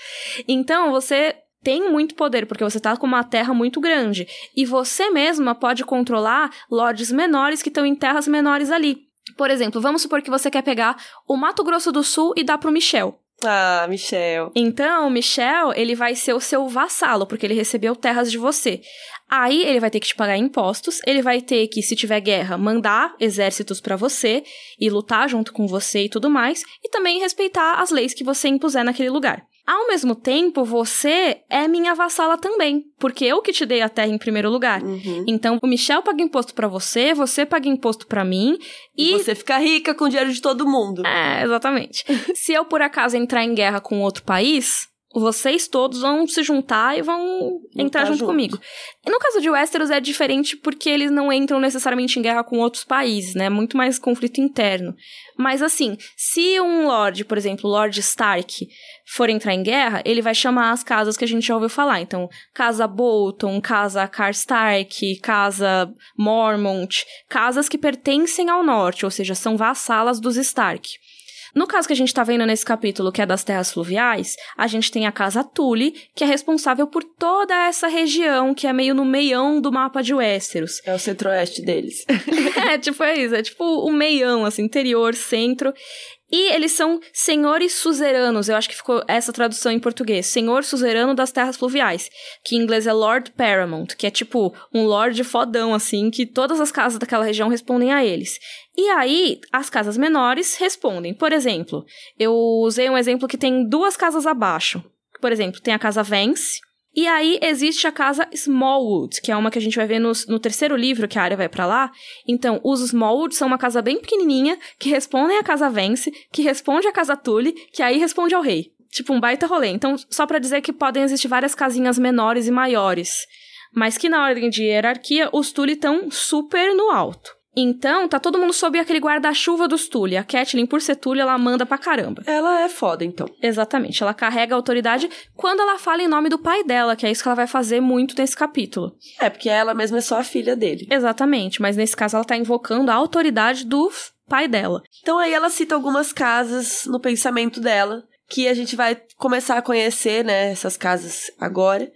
Então, você tem muito poder, porque você tá com uma terra muito grande. E você mesma pode controlar lords menores que estão em terras menores ali. Por exemplo, vamos supor que você quer pegar o Mato Grosso do Sul e dar pro Michel. Ah, Michel. Então, Michel, ele vai ser o seu vassalo, porque ele recebeu terras de você. Aí ele vai ter que te pagar impostos, ele vai ter que, se tiver guerra, mandar exércitos pra você e lutar junto com você e tudo mais, e também respeitar as leis que você impuser naquele lugar. Ao mesmo tempo, você é minha vassala também, porque eu que te dei a terra em primeiro lugar. Uhum. Então, o Michel paga imposto pra você, você paga imposto pra mim, E e você fica rica com o dinheiro de todo mundo. é, exatamente. Se eu, por acaso, entrar em guerra com outro país, vocês todos vão se juntar e vão entrar junto, junto. comigo. E no caso de Westeros é diferente porque eles não entram necessariamente em guerra com outros países, né? Muito mais conflito interno. Mas assim, se um Lorde, por exemplo, o Lord Stark, for entrar em guerra, ele vai chamar as casas que a gente já ouviu falar. Então, Casa Bolton, Casa Karstark, Casa Mormont, casas que pertencem ao norte, ou seja, são vassalas dos Stark. No caso que a gente tá vendo nesse capítulo, que é das terras fluviais, a gente tem a casa Tully, que é responsável por toda essa região, que é meio no meião do mapa de Westeros. É o centro-oeste deles. é, tipo, é isso. É tipo o meião, assim, interior, centro. E eles são senhores suzeranos, eu acho que ficou essa tradução em português. Senhor suzerano das terras fluviais. Que em inglês é Lord Paramount, que é tipo um lord fodão, assim, que todas as casas daquela região respondem a eles. E aí, as casas menores respondem. Por exemplo, eu usei um exemplo que tem duas casas abaixo. Por exemplo, tem a casa Vence. E aí existe a casa Smallwood, que é uma que a gente vai ver no, no terceiro livro, que a área vai pra lá. Então, os Smallwood são uma casa bem pequenininha, que respondem à casa Vence, que responde à casa Tully, que aí responde ao rei. Tipo, um baita rolê. Então, só pra dizer que podem existir várias casinhas menores e maiores. Mas que na ordem de hierarquia, os Tully estão super no alto. Então, tá todo mundo sob aquele guarda-chuva dos Tully. A Catelyn, por ser Tully, ela manda pra caramba. Ela é foda, então. Exatamente. Ela carrega a autoridade quando ela fala em nome do pai dela, que é isso que ela vai fazer muito nesse capítulo. É, porque ela mesma é só a filha dele. Exatamente. Mas nesse caso, ela tá invocando a autoridade do pai dela. Então aí ela cita algumas casas no pensamento dela, que a gente vai começar a conhecer, né, essas casas agora.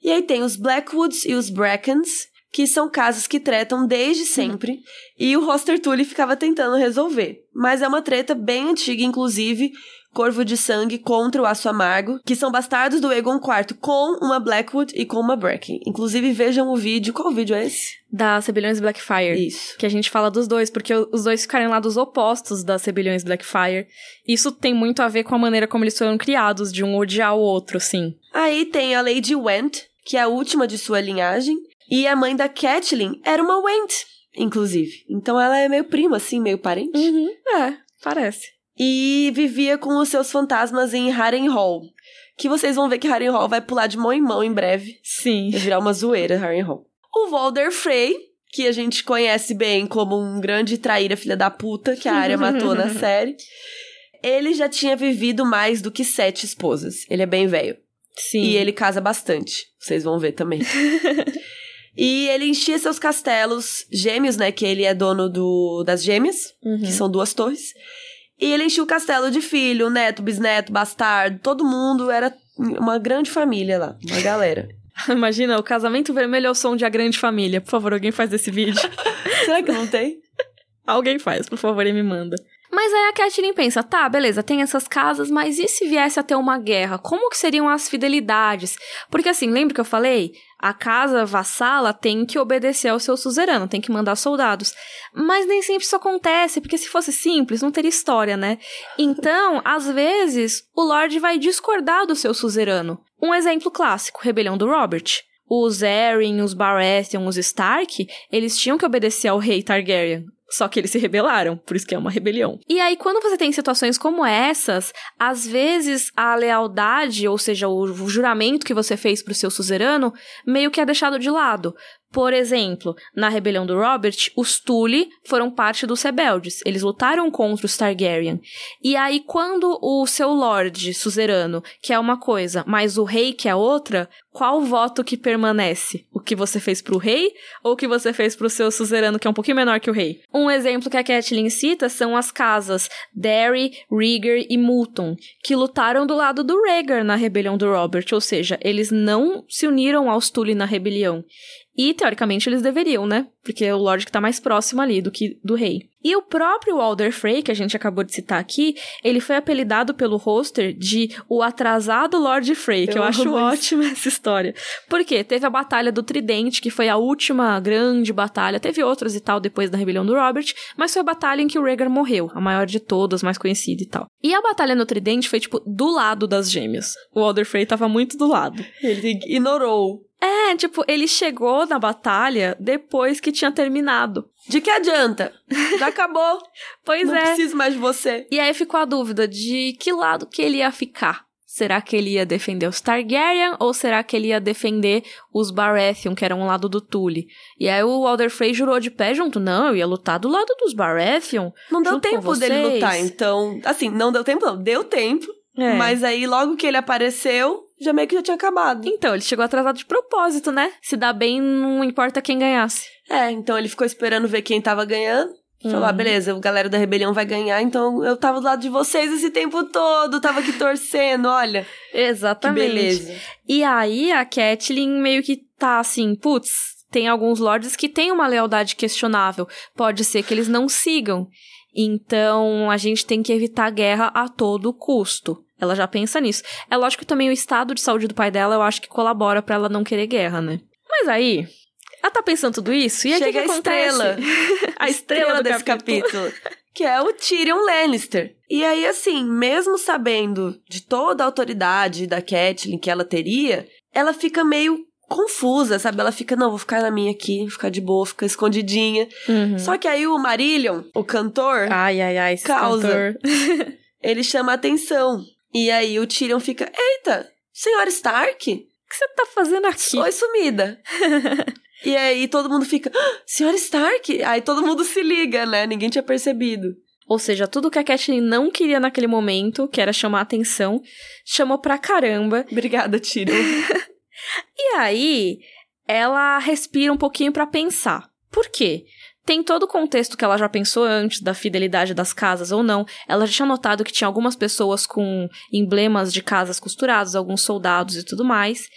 E aí tem os Blackwoods e os Brackens, que são casos que tretam desde sempre, e o Roster Tully ficava tentando resolver. Mas é uma treta bem antiga, inclusive, Corvo de Sangue contra o Aço Amargo, que são bastardos do Egon IV com uma Blackwood e com uma Bracken. Inclusive, vejam o vídeo. Qual vídeo é esse? Das Rebeliões Blackfire. Isso. Que a gente fala dos dois, porque os dois ficarem lá dos opostos das Rebeliões Blackfire. Isso tem muito a ver com a maneira como eles foram criados, de um odiar o outro, sim. Aí tem a Lady Went, que é a última de sua linhagem, e a mãe da Catelyn era uma Went, inclusive. Então ela é meio prima, assim, meio parente. Uhum. É, parece. E vivia com os seus fantasmas em Harrenhal. Que vocês vão ver que Harrenhal vai pular de mão em mão em breve. Sim. Vai virar uma zoeira, Harrenhal. O Walder Frey, que a gente conhece bem como um grande traíra filha da puta, que a área matou na série. Ele já tinha vivido mais do que sete esposas. Ele é bem velho. Sim. E ele casa bastante. Vocês vão ver também. e ele enchia seus castelos gêmeos, né? Que ele é dono do, das gêmeas, Uhum. que são duas torres. E ele enchia o castelo de filho, neto, bisneto, bastardo. Todo mundo era uma grande família lá. Uma galera. Imagina, o casamento vermelho é o som de A Grande Família. Por favor, alguém faz esse vídeo. Será que não tem? alguém faz, por favor, e me manda. Mas aí a Catelyn pensa, tá, beleza, tem essas casas, mas e se viesse a ter uma guerra? Como que seriam as fidelidades? Porque assim, lembra que eu falei? A casa vassala tem que obedecer ao seu suzerano, tem que mandar soldados. Mas nem sempre isso acontece, porque se fosse simples, não teria história, né? Então, às vezes, o Lorde vai discordar do seu suzerano. Um exemplo clássico, rebelião do Robert. Os Arryn, os Baratheon, os Stark, eles tinham que obedecer ao rei Targaryen. Só que eles se rebelaram, por isso que é uma rebelião. E aí, quando você tem situações como essas, às vezes a lealdade, ou seja, o juramento que você fez pro seu suzerano, meio que é deixado de lado. Por exemplo, na rebelião do Robert, os Tully foram parte dos rebeldes. Eles lutaram contra os Targaryen. E aí, quando o seu lord suzerano quer uma coisa, mas o rei quer outra, qual voto que permanece? O que você fez pro rei ou o que você fez pro seu suzerano, que é um pouquinho menor que o rei? Um exemplo que a Catelyn cita são as casas Derry, Rhaegar e Moulton, que lutaram do lado do Rhaegar na rebelião do Robert, ou seja, eles não se uniram aos Tully na rebelião. E, teoricamente, eles deveriam, né? Porque é o Lorde que tá mais próximo ali do que do rei. E o próprio Walder Frey, que a gente acabou de citar aqui, ele foi apelidado pelo roster de o atrasado Lord Frey, que eu, Eu acho ótima essa história. Por quê? Teve a Batalha do Tridente, que foi a última grande batalha. Teve outras e tal depois da rebelião do Robert, mas foi a batalha em que o Rhaegar morreu, a maior de todas, mais conhecida e tal. E a Batalha no Tridente foi, tipo, do lado das gêmeas. O Walder Frey tava muito do lado. Ele ignorou. É, tipo, ele chegou na batalha depois que tinha terminado. De que adianta? Já acabou. Pois não é. preciso mais de você. E aí ficou a dúvida de que lado que ele ia ficar. Será que ele ia defender os Targaryen ou será que ele ia defender os Baratheon, que eram o lado do Tully? E aí o Walder Frey jurou de pé junto, não, eu ia lutar do lado dos Baratheon. Não deu tempo dele lutar, então. Assim, não deu tempo, não. Deu tempo. É. Mas aí, logo que ele apareceu, já meio que já tinha acabado. Então, ele chegou atrasado de propósito, né? Se dá bem, não importa quem ganhasse. É, então ele ficou esperando ver quem tava ganhando. Falou, ah, Uhum. beleza, o galera da rebelião vai ganhar, então eu tava do lado de vocês esse tempo todo, tava aqui torcendo, olha. Que Exatamente. beleza. E aí a Catelyn meio que tá assim, putz, tem alguns lords que têm uma lealdade questionável. Pode ser que eles não sigam. Então a gente tem que evitar guerra a todo custo. Ela já pensa nisso. É lógico que também o estado de saúde do pai dela eu acho que colabora pra ela não querer guerra, né? Mas aí, ela tá pensando tudo isso e aí que, Chega que a estrela. a estrela desse capítulo. Que é o Tyrion Lannister. E aí, assim, mesmo sabendo de toda a autoridade da Catelyn que ela teria, ela fica meio confusa, sabe? Ela fica, não, vou ficar na minha aqui, ficar de boa, ficar escondidinha. Uhum. Só que aí o Marillion, o cantor, Ai, ai, ai, esse Causa. cantor. ele chama a atenção. E aí o Tyrion fica, eita, senhora Stark? O que você tá fazendo aqui? Oi, sumida. e aí todo mundo fica, "Ah, senhora Stark? Aí todo mundo se liga, né? Ninguém tinha percebido. Ou seja, tudo que a Catelyn não queria naquele momento, que era chamar atenção, chamou pra caramba. Obrigada, Tyrion. E aí, ela respira um pouquinho pra pensar. Por quê? Tem todo o contexto que ela já pensou antes da fidelidade das casas ou não. Ela já tinha notado que tinha algumas pessoas com emblemas de casas costurados, alguns soldados e tudo mais.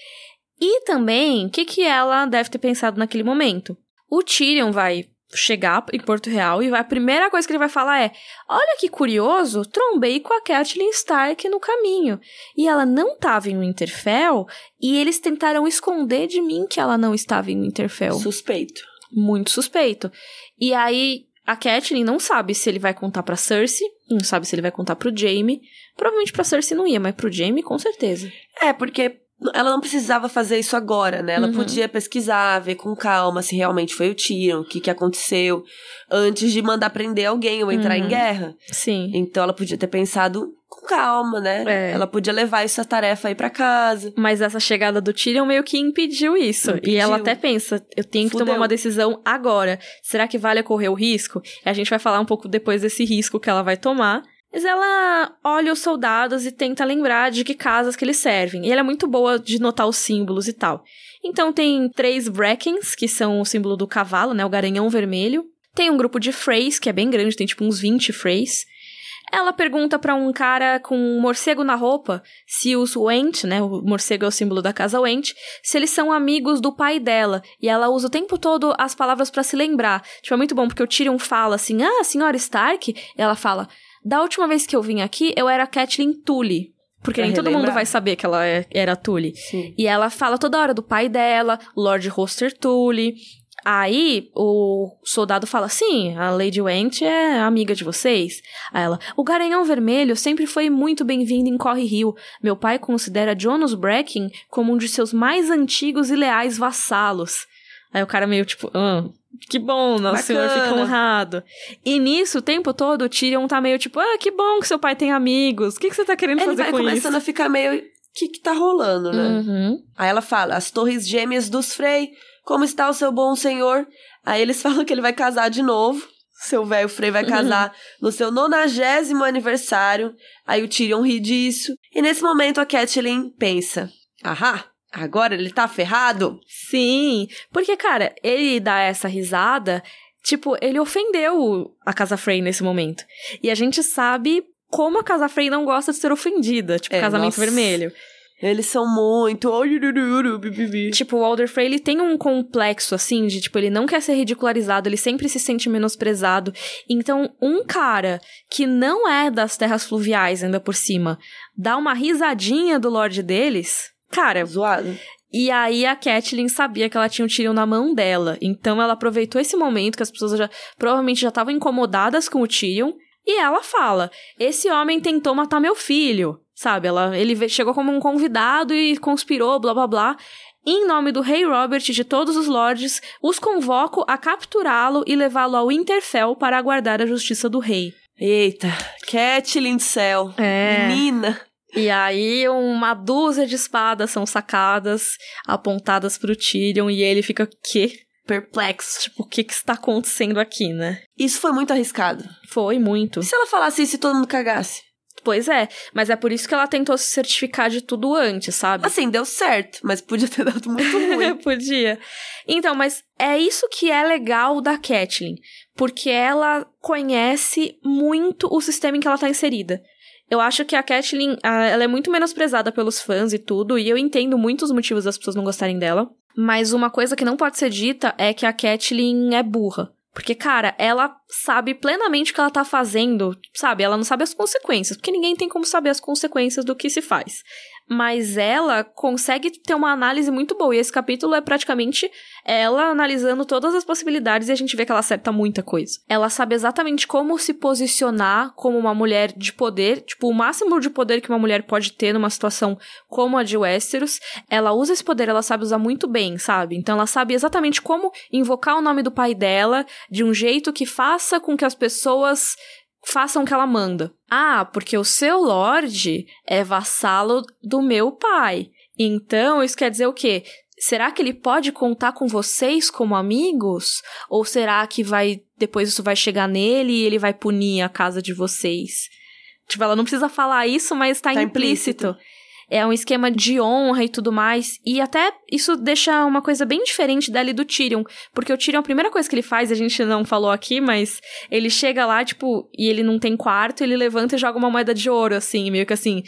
E também, o que, que ela deve ter pensado naquele momento? O Tyrion vai chegar em Porto Real e vai, a primeira coisa que ele vai falar é: Olha que curioso, trombei com a Catelyn Stark no caminho. E ela não estava em Winterfell e eles tentaram esconder de mim que ela não estava em Winterfell. Suspeito. Muito suspeito. E aí a Catelyn não sabe se ele vai contar pra Cersei, não sabe se ele vai contar pro Jaime. Provavelmente pra Cersei não ia, mas pro Jaime com certeza. É, porque ela não precisava fazer isso agora, né? Ela Uhum. podia pesquisar, ver com calma se realmente foi o Tyrion, o que, que aconteceu, antes de mandar prender alguém ou entrar em Uhum. guerra. Sim. Então ela podia ter pensado com calma, né? É. Ela podia levar essa tarefa aí pra casa. Mas essa chegada do Tyrion meio que impediu isso. E Impediu. ela até pensa, eu tenho que Fudeu. tomar uma decisão agora. Será que vale correr o risco? E a gente vai falar um pouco depois desse risco que ela vai tomar. Mas ela olha os soldados e tenta lembrar de que casas que eles servem. E ela é muito boa de notar os símbolos e tal. Então tem três Brackens, que são o símbolo do cavalo, né? O garanhão vermelho. Tem um grupo de Freys, que é bem grande, tem tipo uns 20 Freys. Ela pergunta pra um cara com um morcego na roupa se os Went, né? O morcego é o símbolo da casa Went, se eles são amigos do pai dela. E ela usa o tempo todo as palavras pra se lembrar. Tipo, é muito bom, porque o Tyrion fala assim: Ah, senhora Stark. E ela fala: Da última vez que eu vim aqui, eu era Catelyn Tully. Porque Pra nem todo mundo relembrar. vai saber que ela é- era Tully. Sim. E ela fala toda hora do pai dela, Lord Roster Tully. Aí o soldado fala: Sim, a Lady Went é amiga de vocês. Aí ela: O Garanhão Vermelho sempre foi muito bem-vindo em Corre Rio. Meu pai considera Jonas Bracken como um de seus mais antigos e leais vassalos. Aí o cara meio tipo: ah, Que bom, nosso senhor fica honrado. E nisso, o tempo todo, o Tyrion tá meio tipo: Ah, que bom que seu pai tem amigos. O que, que você tá querendo Ele fazer vai com começando isso? a ficar meio. O que, que tá rolando, né? Uhum. Aí ela fala: As torres gêmeas dos Frey, como está o seu bom senhor? Aí eles falam que ele vai casar de novo. Seu velho Frey vai casar no seu nonagésimo aniversário. Aí o Tyrion ri disso. E nesse momento a Catelyn pensa: Ahá, agora ele tá ferrado? Sim, porque, cara, ele dá essa risada, tipo, ele ofendeu a Casa Frey nesse momento. E a gente sabe como a Casa Frey não gosta de ser ofendida, tipo, É, casamento nossa. vermelho. Eles são muito. Tipo, o Alder Frey, ele tem um complexo, assim, de, tipo, ele não quer ser ridicularizado, ele sempre se sente menosprezado. Então, um cara que não é das terras fluviais, ainda por cima, dá uma risadinha do Lorde deles, cara, Zoado. E aí a Catelyn sabia que ela tinha o Tyrion na mão dela. Então ela aproveitou esse momento que as pessoas já provavelmente já estavam incomodadas com o Tyrion. E ela fala: Esse homem tentou matar meu filho. Sabe? Ela, ele chegou como um convidado e conspirou, blá blá blá. Em nome do rei Robert e de todos os lords, os convoco a capturá-lo e levá-lo ao Winterfell para aguardar a justiça do rei. Eita, Catelyn do céu. É. Menina. E aí, uma dúzia de espadas são sacadas, apontadas pro Tyrion, e ele fica, quê? Perplexo, tipo, o que que está acontecendo aqui, né? Isso foi muito arriscado. Foi muito. E se ela falasse isso e todo mundo cagasse? Pois é, mas é por isso que ela tentou se certificar de tudo antes, sabe? Assim, deu certo, mas podia ter dado muito ruim. Podia. Então, mas é isso que é legal da Catelyn, porque ela conhece muito o sistema em que ela tá inserida. Eu acho que a ah, ela é muito menosprezada pelos fãs e tudo, e eu entendo muitos motivos das pessoas não gostarem dela. Mas uma coisa que não pode ser dita é que a Catelyn é burra. Porque, cara, ela sabe plenamente o que ela tá fazendo, sabe? Ela não sabe as consequências, porque ninguém tem como saber as consequências do que se faz. Mas ela consegue ter uma análise muito boa, e esse capítulo é praticamente ela analisando todas as possibilidades e a gente vê que ela acerta muita coisa. Ela sabe exatamente como se posicionar como uma mulher de poder, tipo, o máximo de poder que uma mulher pode ter numa situação como a de Westeros. Ela usa esse poder, ela sabe usar muito bem, sabe? Então ela sabe exatamente como invocar o nome do pai dela de um jeito que faça com que as pessoas façam o que ela manda. Ah, porque o seu Lorde é vassalo do meu pai. Então, isso quer dizer o quê? Será que ele pode contar com vocês como amigos? Ou será que vai depois isso vai chegar nele e ele vai punir a casa de vocês? Tipo, ela não precisa falar isso, mas tá, Tá implícito. implícito. É um esquema de honra e tudo mais. E até isso deixa uma coisa bem diferente e do Tyrion. Porque o Tyrion, a primeira coisa que ele faz, a gente não falou aqui, mas ele chega lá, tipo, e ele não tem quarto, ele levanta e joga uma moeda de ouro, assim, meio que assim.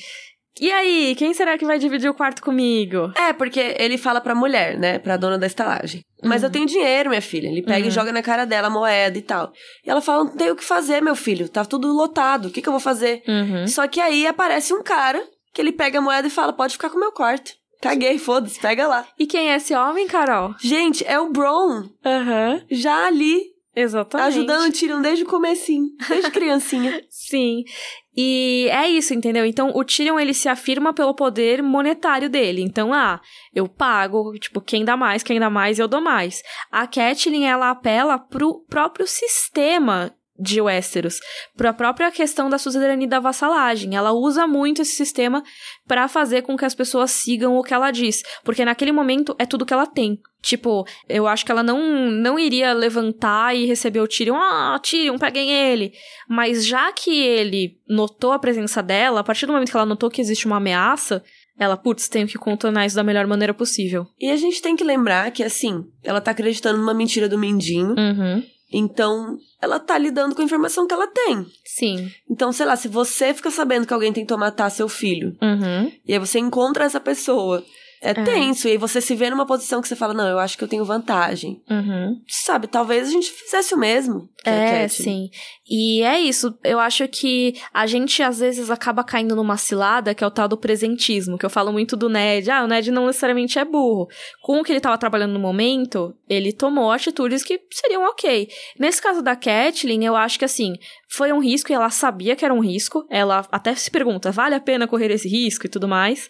E aí, quem será que vai dividir o quarto comigo? É, porque ele fala pra mulher, né? Pra dona da estalagem. Mas eu tenho dinheiro, minha filha. Ele pega e joga na cara dela a moeda e tal. E ela fala: não tem o que fazer, meu filho. Tá tudo lotado. O que, que eu vou fazer? Uhum. Só que aí aparece um cara que ele pega a moeda e fala: pode ficar com o meu quarto. Caguei, foda-se, pega lá. E quem é esse homem, Carol? Gente, é o Bron. Aham. Já ali, Exatamente. ajudando o Tyrion desde o comecinho. Desde criancinha. Sim. E é isso, entendeu? Então, o Tyrion, ele se afirma pelo poder monetário dele. Então, ah, eu pago, tipo, quem dá mais, quem dá mais, eu dou mais. A Catelyn, ela apela pro próprio sistema de Westeros, pra própria questão da suzerania da vassalagem. Ela usa muito esse sistema pra fazer com que as pessoas sigam o que ela diz, porque naquele momento é tudo que ela tem. Tipo, eu acho que ela não, não iria levantar e receber o Tyrion, ah, Tyrion, peguem ele. Mas já que ele notou a presença dela, a partir do momento que ela notou que existe uma ameaça, ela, putz, tenho que contornar isso da melhor maneira possível. E a gente tem que lembrar que, assim, ela tá acreditando numa mentira do Mindinho. Uhum. Então, ela tá lidando com a informação que ela tem. Sim. Então, sei lá, se você fica sabendo que alguém tentou matar seu filho, Uhum. e aí você encontra essa pessoa, é, tenso. E aí você se vê numa posição que você fala, não, eu acho que eu tenho vantagem. Uhum. Sabe, talvez a gente fizesse o mesmo. É, Catelyn. sim. E é isso. Eu acho que a gente às vezes acaba caindo numa cilada que é o tal do presentismo, que eu falo muito do Ned. Ah, o Ned não necessariamente é burro. Com o que ele tava trabalhando no momento, ele tomou atitudes que seriam ok. Nesse caso da Catelyn, eu acho que assim, foi um risco e ela sabia que era um risco. Ela até se pergunta, vale a pena correr esse risco e tudo mais.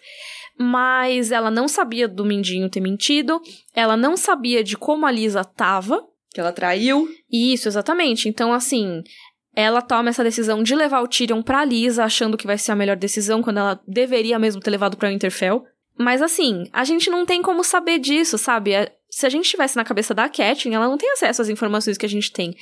Mas ela não sabia do Mindinho ter mentido, ela não sabia de como a Lisa tava, Que ela traiu. isso, exatamente. Então, assim, ela toma essa decisão de levar o Tyrion pra Lisa, achando que vai ser a melhor decisão, quando ela deveria mesmo ter levado pra Winterfell. Mas, assim, a gente não tem como saber disso, sabe? É- Se a gente estivesse na cabeça da Catelyn, ela não tem acesso às informações que a gente tem.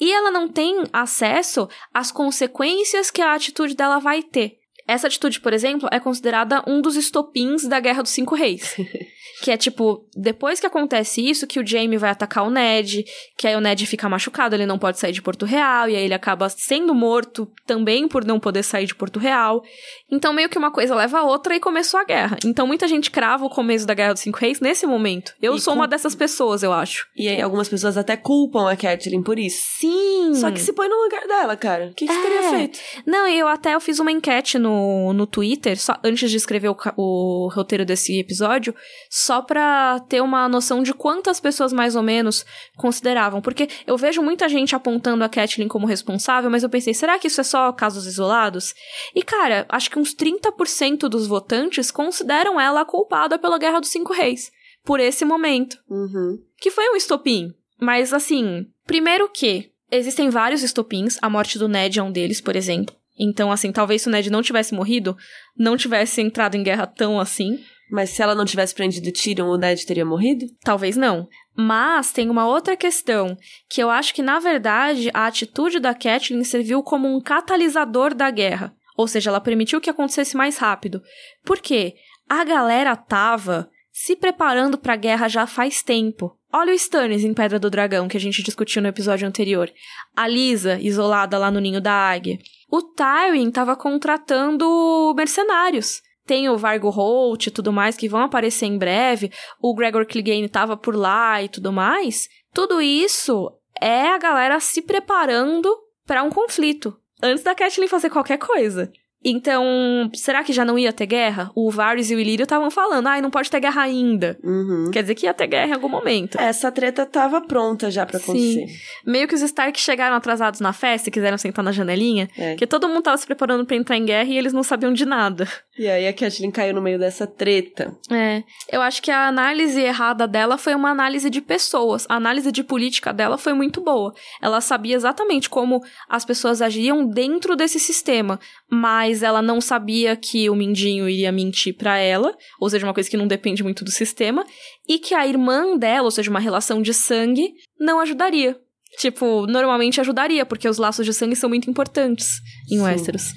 E ela não tem acesso às consequências que a atitude dela vai ter. Essa atitude, por exemplo, é considerada um dos estopins da Guerra dos Cinco Reis. que é tipo, depois que acontece isso, que o Jaime vai atacar o Ned, que aí o Ned fica machucado, ele não pode sair de Porto Real, e aí ele acaba sendo morto também por não poder sair de Porto Real. Então, meio que uma coisa leva a outra e começou a guerra. Então, muita gente crava o começo da Guerra dos Cinco Reis nesse momento. Eu E sou com- uma dessas pessoas, eu acho. E aí algumas pessoas até culpam a Catelyn por isso. Sim! Só que se põe no lugar dela, cara. O que, que você É. teria feito? Não, eu até eu fiz uma enquete no, no Twitter, só antes de escrever o, o roteiro desse episódio, só pra ter uma noção de quantas pessoas mais ou menos consideravam. Porque eu vejo muita gente apontando a Catelyn como responsável, mas eu pensei, será que isso é só casos isolados? E cara, acho que uns 30% dos votantes consideram ela a culpada pela Guerra dos Cinco Reis. Por esse momento Uhum. que foi um estopim. Mas assim, primeiro que existem vários estopins, a morte do Ned é um deles, por exemplo. Então, assim, talvez se o Ned não tivesse morrido, não tivesse entrado em guerra tão assim. Mas se ela não tivesse prendido o Tyrion, o Ned teria morrido? Talvez não. Mas tem uma outra questão, que eu acho que, na verdade, a atitude da Catelyn serviu como um catalisador da guerra. Ou seja, ela permitiu que acontecesse mais rápido. Por quê? A galera tava se preparando pra guerra já faz tempo. Olha o Stannis em Pedra do Dragão, que a gente discutiu no episódio anterior. A Lisa, isolada lá no ninho da águia. O Tywin tava contratando mercenários. Tem o Vargo Holt e tudo mais que vão aparecer em breve. O Gregor Clegane tava por lá e tudo mais. Tudo isso é a galera se preparando pra um conflito. Antes da Catelyn fazer qualquer coisa. Então, será que já não ia ter guerra? O Varys e o Ilírio estavam falando, ai, não pode ter guerra ainda. Uhum. Quer dizer que ia ter guerra em algum momento. Essa treta tava pronta já pra acontecer. Meio que os Stark chegaram atrasados na festa e quiseram sentar na janelinha. É. Porque todo mundo tava se preparando pra entrar em guerra e eles não sabiam de nada. E aí a Catelyn caiu no meio dessa treta. É, eu acho que a análise errada dela foi uma análise de pessoas. A análise de política dela foi muito boa. Ela sabia exatamente como as pessoas agiam dentro desse sistema, mas ela não sabia que o Mindinho iria mentir pra ela, ou seja, uma coisa que não depende muito do sistema, e que a irmã dela, ou seja, uma relação de sangue, não ajudaria. Tipo, normalmente ajudaria, porque os laços de sangue são muito importantes em Sim. Westeros.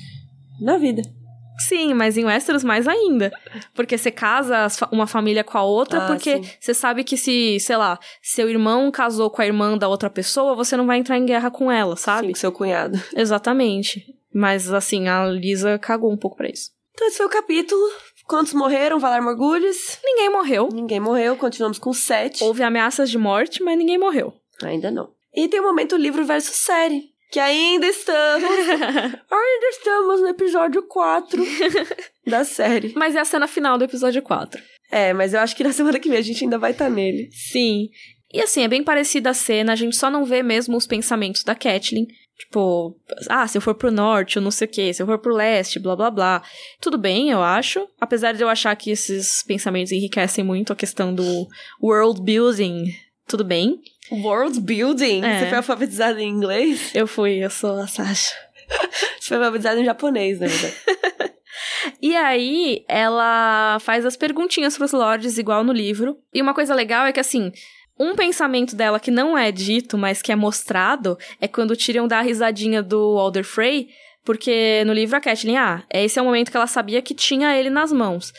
Na vida. Sim, mas em Westeros mais ainda. Porque você casa uma família com a outra, Ah, porque sim. você sabe que se, sei lá, seu irmão casou com a irmã da outra pessoa, você não vai entrar em guerra com ela, sabe? Sim, seu cunhado. Exatamente. Mas assim, a Lisa cagou um pouco pra isso. Então esse foi o capítulo. Quantos morreram? Valar Morgulhos? Ninguém morreu. Ninguém morreu, continuamos com sete. Houve ameaças de morte, mas ninguém morreu. Ainda não. E tem o momento livro versus série. Que ainda estamos. ainda estamos no episódio 4 da série. Mas é a cena final do episódio 4. É, mas eu acho que na semana que vem a gente ainda vai estar tá nele. Sim. E assim, é bem parecida a cena, a gente só não vê mesmo os pensamentos da Catelyn. Tipo, ah, se eu for pro norte, eu não sei o quê, se eu for pro leste, blá blá blá. Tudo bem, eu acho. Apesar de eu achar que esses pensamentos enriquecem muito a questão do world building, tudo bem. World building? É. Você foi alfabetizada em inglês? Eu fui, eu sou a Sasha. Você foi alfabetizada em japonês, na verdade. E aí, ela faz as perguntinhas pros lords, igual no livro. E uma coisa legal é que, assim, um pensamento dela que não é dito, mas que é mostrado, é quando o Tyrion dá a risadinha do Alder Frey, porque no livro a Catelyn, ah, esse é o momento que ela sabia que tinha ele nas mãos.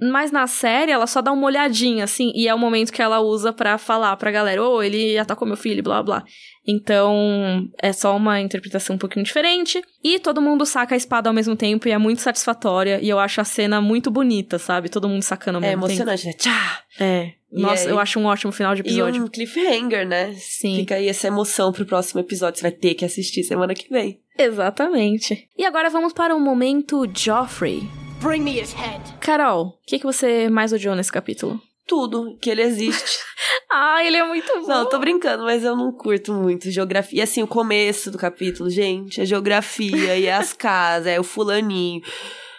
Mas na série ela só dá uma olhadinha, assim, e é o momento que ela usa para falar pra galera, ô, oh, ele atacou meu filho, blá blá. Então, é só uma interpretação um pouquinho diferente. E todo mundo saca a espada ao mesmo tempo e é muito satisfatória. E eu acho a cena muito bonita, sabe? Todo mundo sacando ao é mesmo tempo. É emocionante, né? Tchá! É. Nossa, eu acho um ótimo final de episódio. E um cliffhanger, né? Sim. Fica aí essa emoção pro próximo episódio. Você vai ter que assistir semana que vem. Exatamente. E agora vamos para o momento Joffrey. Bring me his head. Carol, o que, que você mais odiou nesse capítulo? Tudo, que ele existe. ah, ele é muito bom. Não, tô brincando, mas eu não curto muito geografia. E assim, o começo do capítulo, gente, é geografia e as casas, é o fulaninho.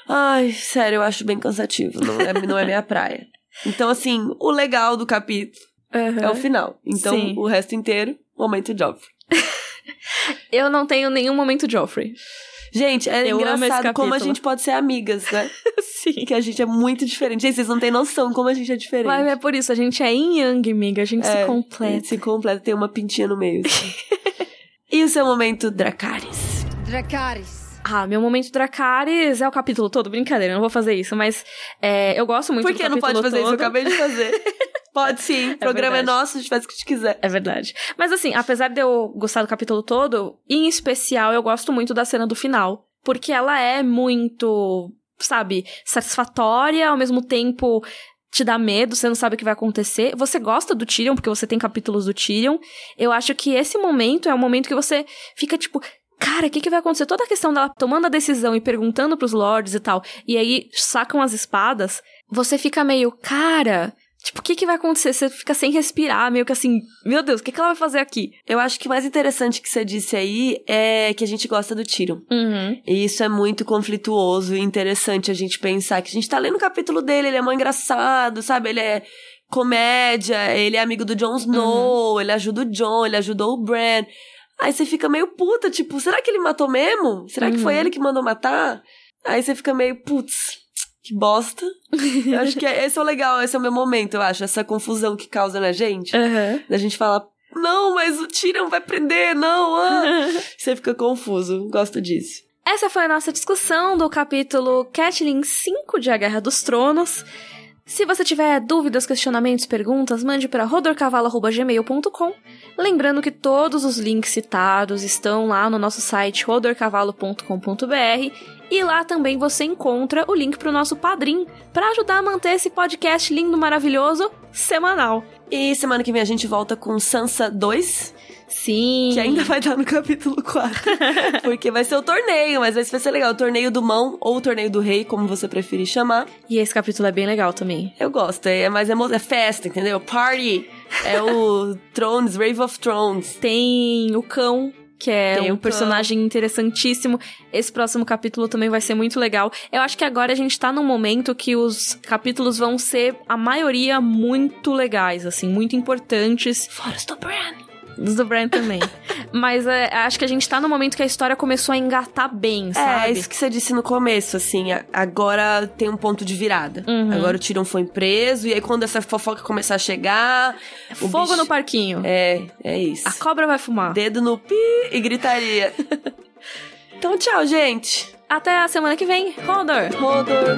Ai, sério, eu acho bem cansativo. Não é, não é minha praia. Então, assim, o legal do capítulo uhum. é o final. Então, Sim. o resto inteiro, momento Joffrey. eu não tenho nenhum momento Joffrey. Gente, é eu engraçado como a gente pode ser amigas, né? Sim. Que a gente é muito diferente. Gente, vocês não têm noção como a gente é diferente. Mas é por isso, a gente é yin yang, amiga. A gente é, se completa. A gente se completa, tem uma pintinha no meio. Assim. e o seu momento Dracarys? Dracarys. Ah, meu momento Dracarys é o capítulo todo. Brincadeira, eu não vou fazer isso, mas é, eu gosto muito Por do que capítulo não pode fazer todo. isso? Eu acabei de fazer. Pode sim. O programa é, verdade. nosso, a gente faz o que a gente quiser. É verdade. Mas assim, apesar de eu gostar do capítulo todo, em especial eu gosto muito da cena do final. Porque ela é muito, sabe, satisfatória, ao mesmo tempo te dá medo, você não sabe o que vai acontecer. Você gosta do Tyrion, porque você tem capítulos do Tyrion. Eu acho que esse momento é o momento que você fica tipo, cara, o que, que vai acontecer? Toda a questão dela tomando a decisão e perguntando pros lords e tal, e aí sacam as espadas, você fica meio, cara, Tipo, o que, que vai acontecer? Você fica sem respirar, meio que assim, meu Deus, o que, que ela vai fazer aqui? Eu acho que o mais interessante que você disse aí é que a gente gosta do Tyrion. Uhum. E isso é muito conflituoso e interessante a gente pensar que a gente tá lendo o capítulo dele, ele é mó engraçado, sabe? Ele é comédia, ele é amigo do Jon Snow, uhum. ele ajuda o Jon, ele ajudou o Bran. Aí você fica meio puta, tipo, será que ele matou mesmo? Será que foi ele que mandou matar? Aí você fica meio, putz, que bosta. eu acho que esse é o legal, esse é o meu momento, eu acho. Essa confusão que causa na gente. Uhum. Da gente falar, não, mas o Tyrion vai prender, não. Ah. Você fica confuso. Gosto disso. Essa foi a nossa discussão do capítulo Catelyn 5 de A Guerra dos Tronos. Se você tiver dúvidas, questionamentos, perguntas, mande para rodorcavalo.gmail.com. Lembrando que todos os links citados estão lá no nosso site rodorcavalo.com.br e lá também você encontra o link para o nosso padrim para ajudar a manter esse podcast lindo, maravilhoso, semanal. E semana que vem a gente volta com Sansa 2. Sim. Que ainda vai dar no capítulo 4. porque vai ser o torneio, mas vai ser legal. O torneio do mão ou o torneio do rei, como você preferir chamar. E esse capítulo é bem legal também. Eu gosto. É mais emo... é festa, entendeu? Party. É o Thrones, Rave of Thrones. Tem o cão que é Tem um personagem interessantíssimo. Esse próximo capítulo também vai ser muito legal. Eu acho que agora a gente tá num momento que os capítulos vão ser, a maioria, muito legais, assim, muito importantes. Fora do Bran. Os do Bran também. Mas é, acho que a gente tá no momento que a história começou a engatar bem, sabe? É, isso que você disse no começo, assim. Agora tem um ponto de virada. Uhum. Agora o Tyrion foi preso, e aí quando essa fofoca começar a chegar. Fogo bicho- no parquinho. É, é isso. A cobra vai fumar. Dedo no pi e gritaria. então, tchau, gente. Até a semana que vem. Rodor! Rodor.